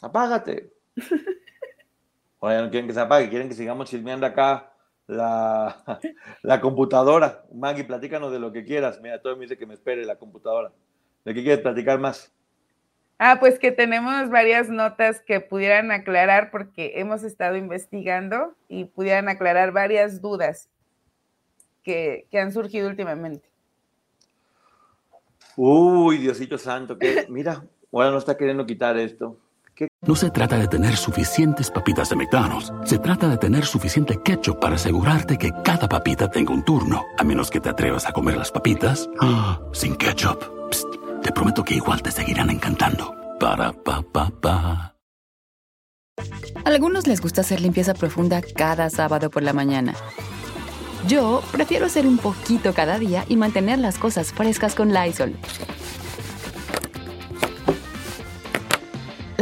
Apágate. Oye, no quieren que se apague, quieren que sigamos chismeando acá la, la computadora. Maggie, platícanos de lo que quieras. Mira, todo me dice que me espere la computadora. ¿De qué quieres platicar más? Ah, pues que tenemos varias notas que pudieran aclarar porque hemos estado investigando y pudieran aclarar varias dudas que, que han surgido últimamente. Uy, Diosito Santo, que mira, ahora no está queriendo quitar esto. ¿Qué? No se trata de tener suficientes papitas de McDonald's. Se trata de tener suficiente ketchup para asegurarte que cada papita tenga un turno. A menos que te atrevas a comer las papitas ah, sin ketchup. Psst, te prometo que igual te seguirán encantando. Para pa pa pa. A algunos les gusta hacer limpieza profunda cada sábado por la mañana. Yo prefiero hacer un poquito cada día y mantener las cosas frescas con Lysol.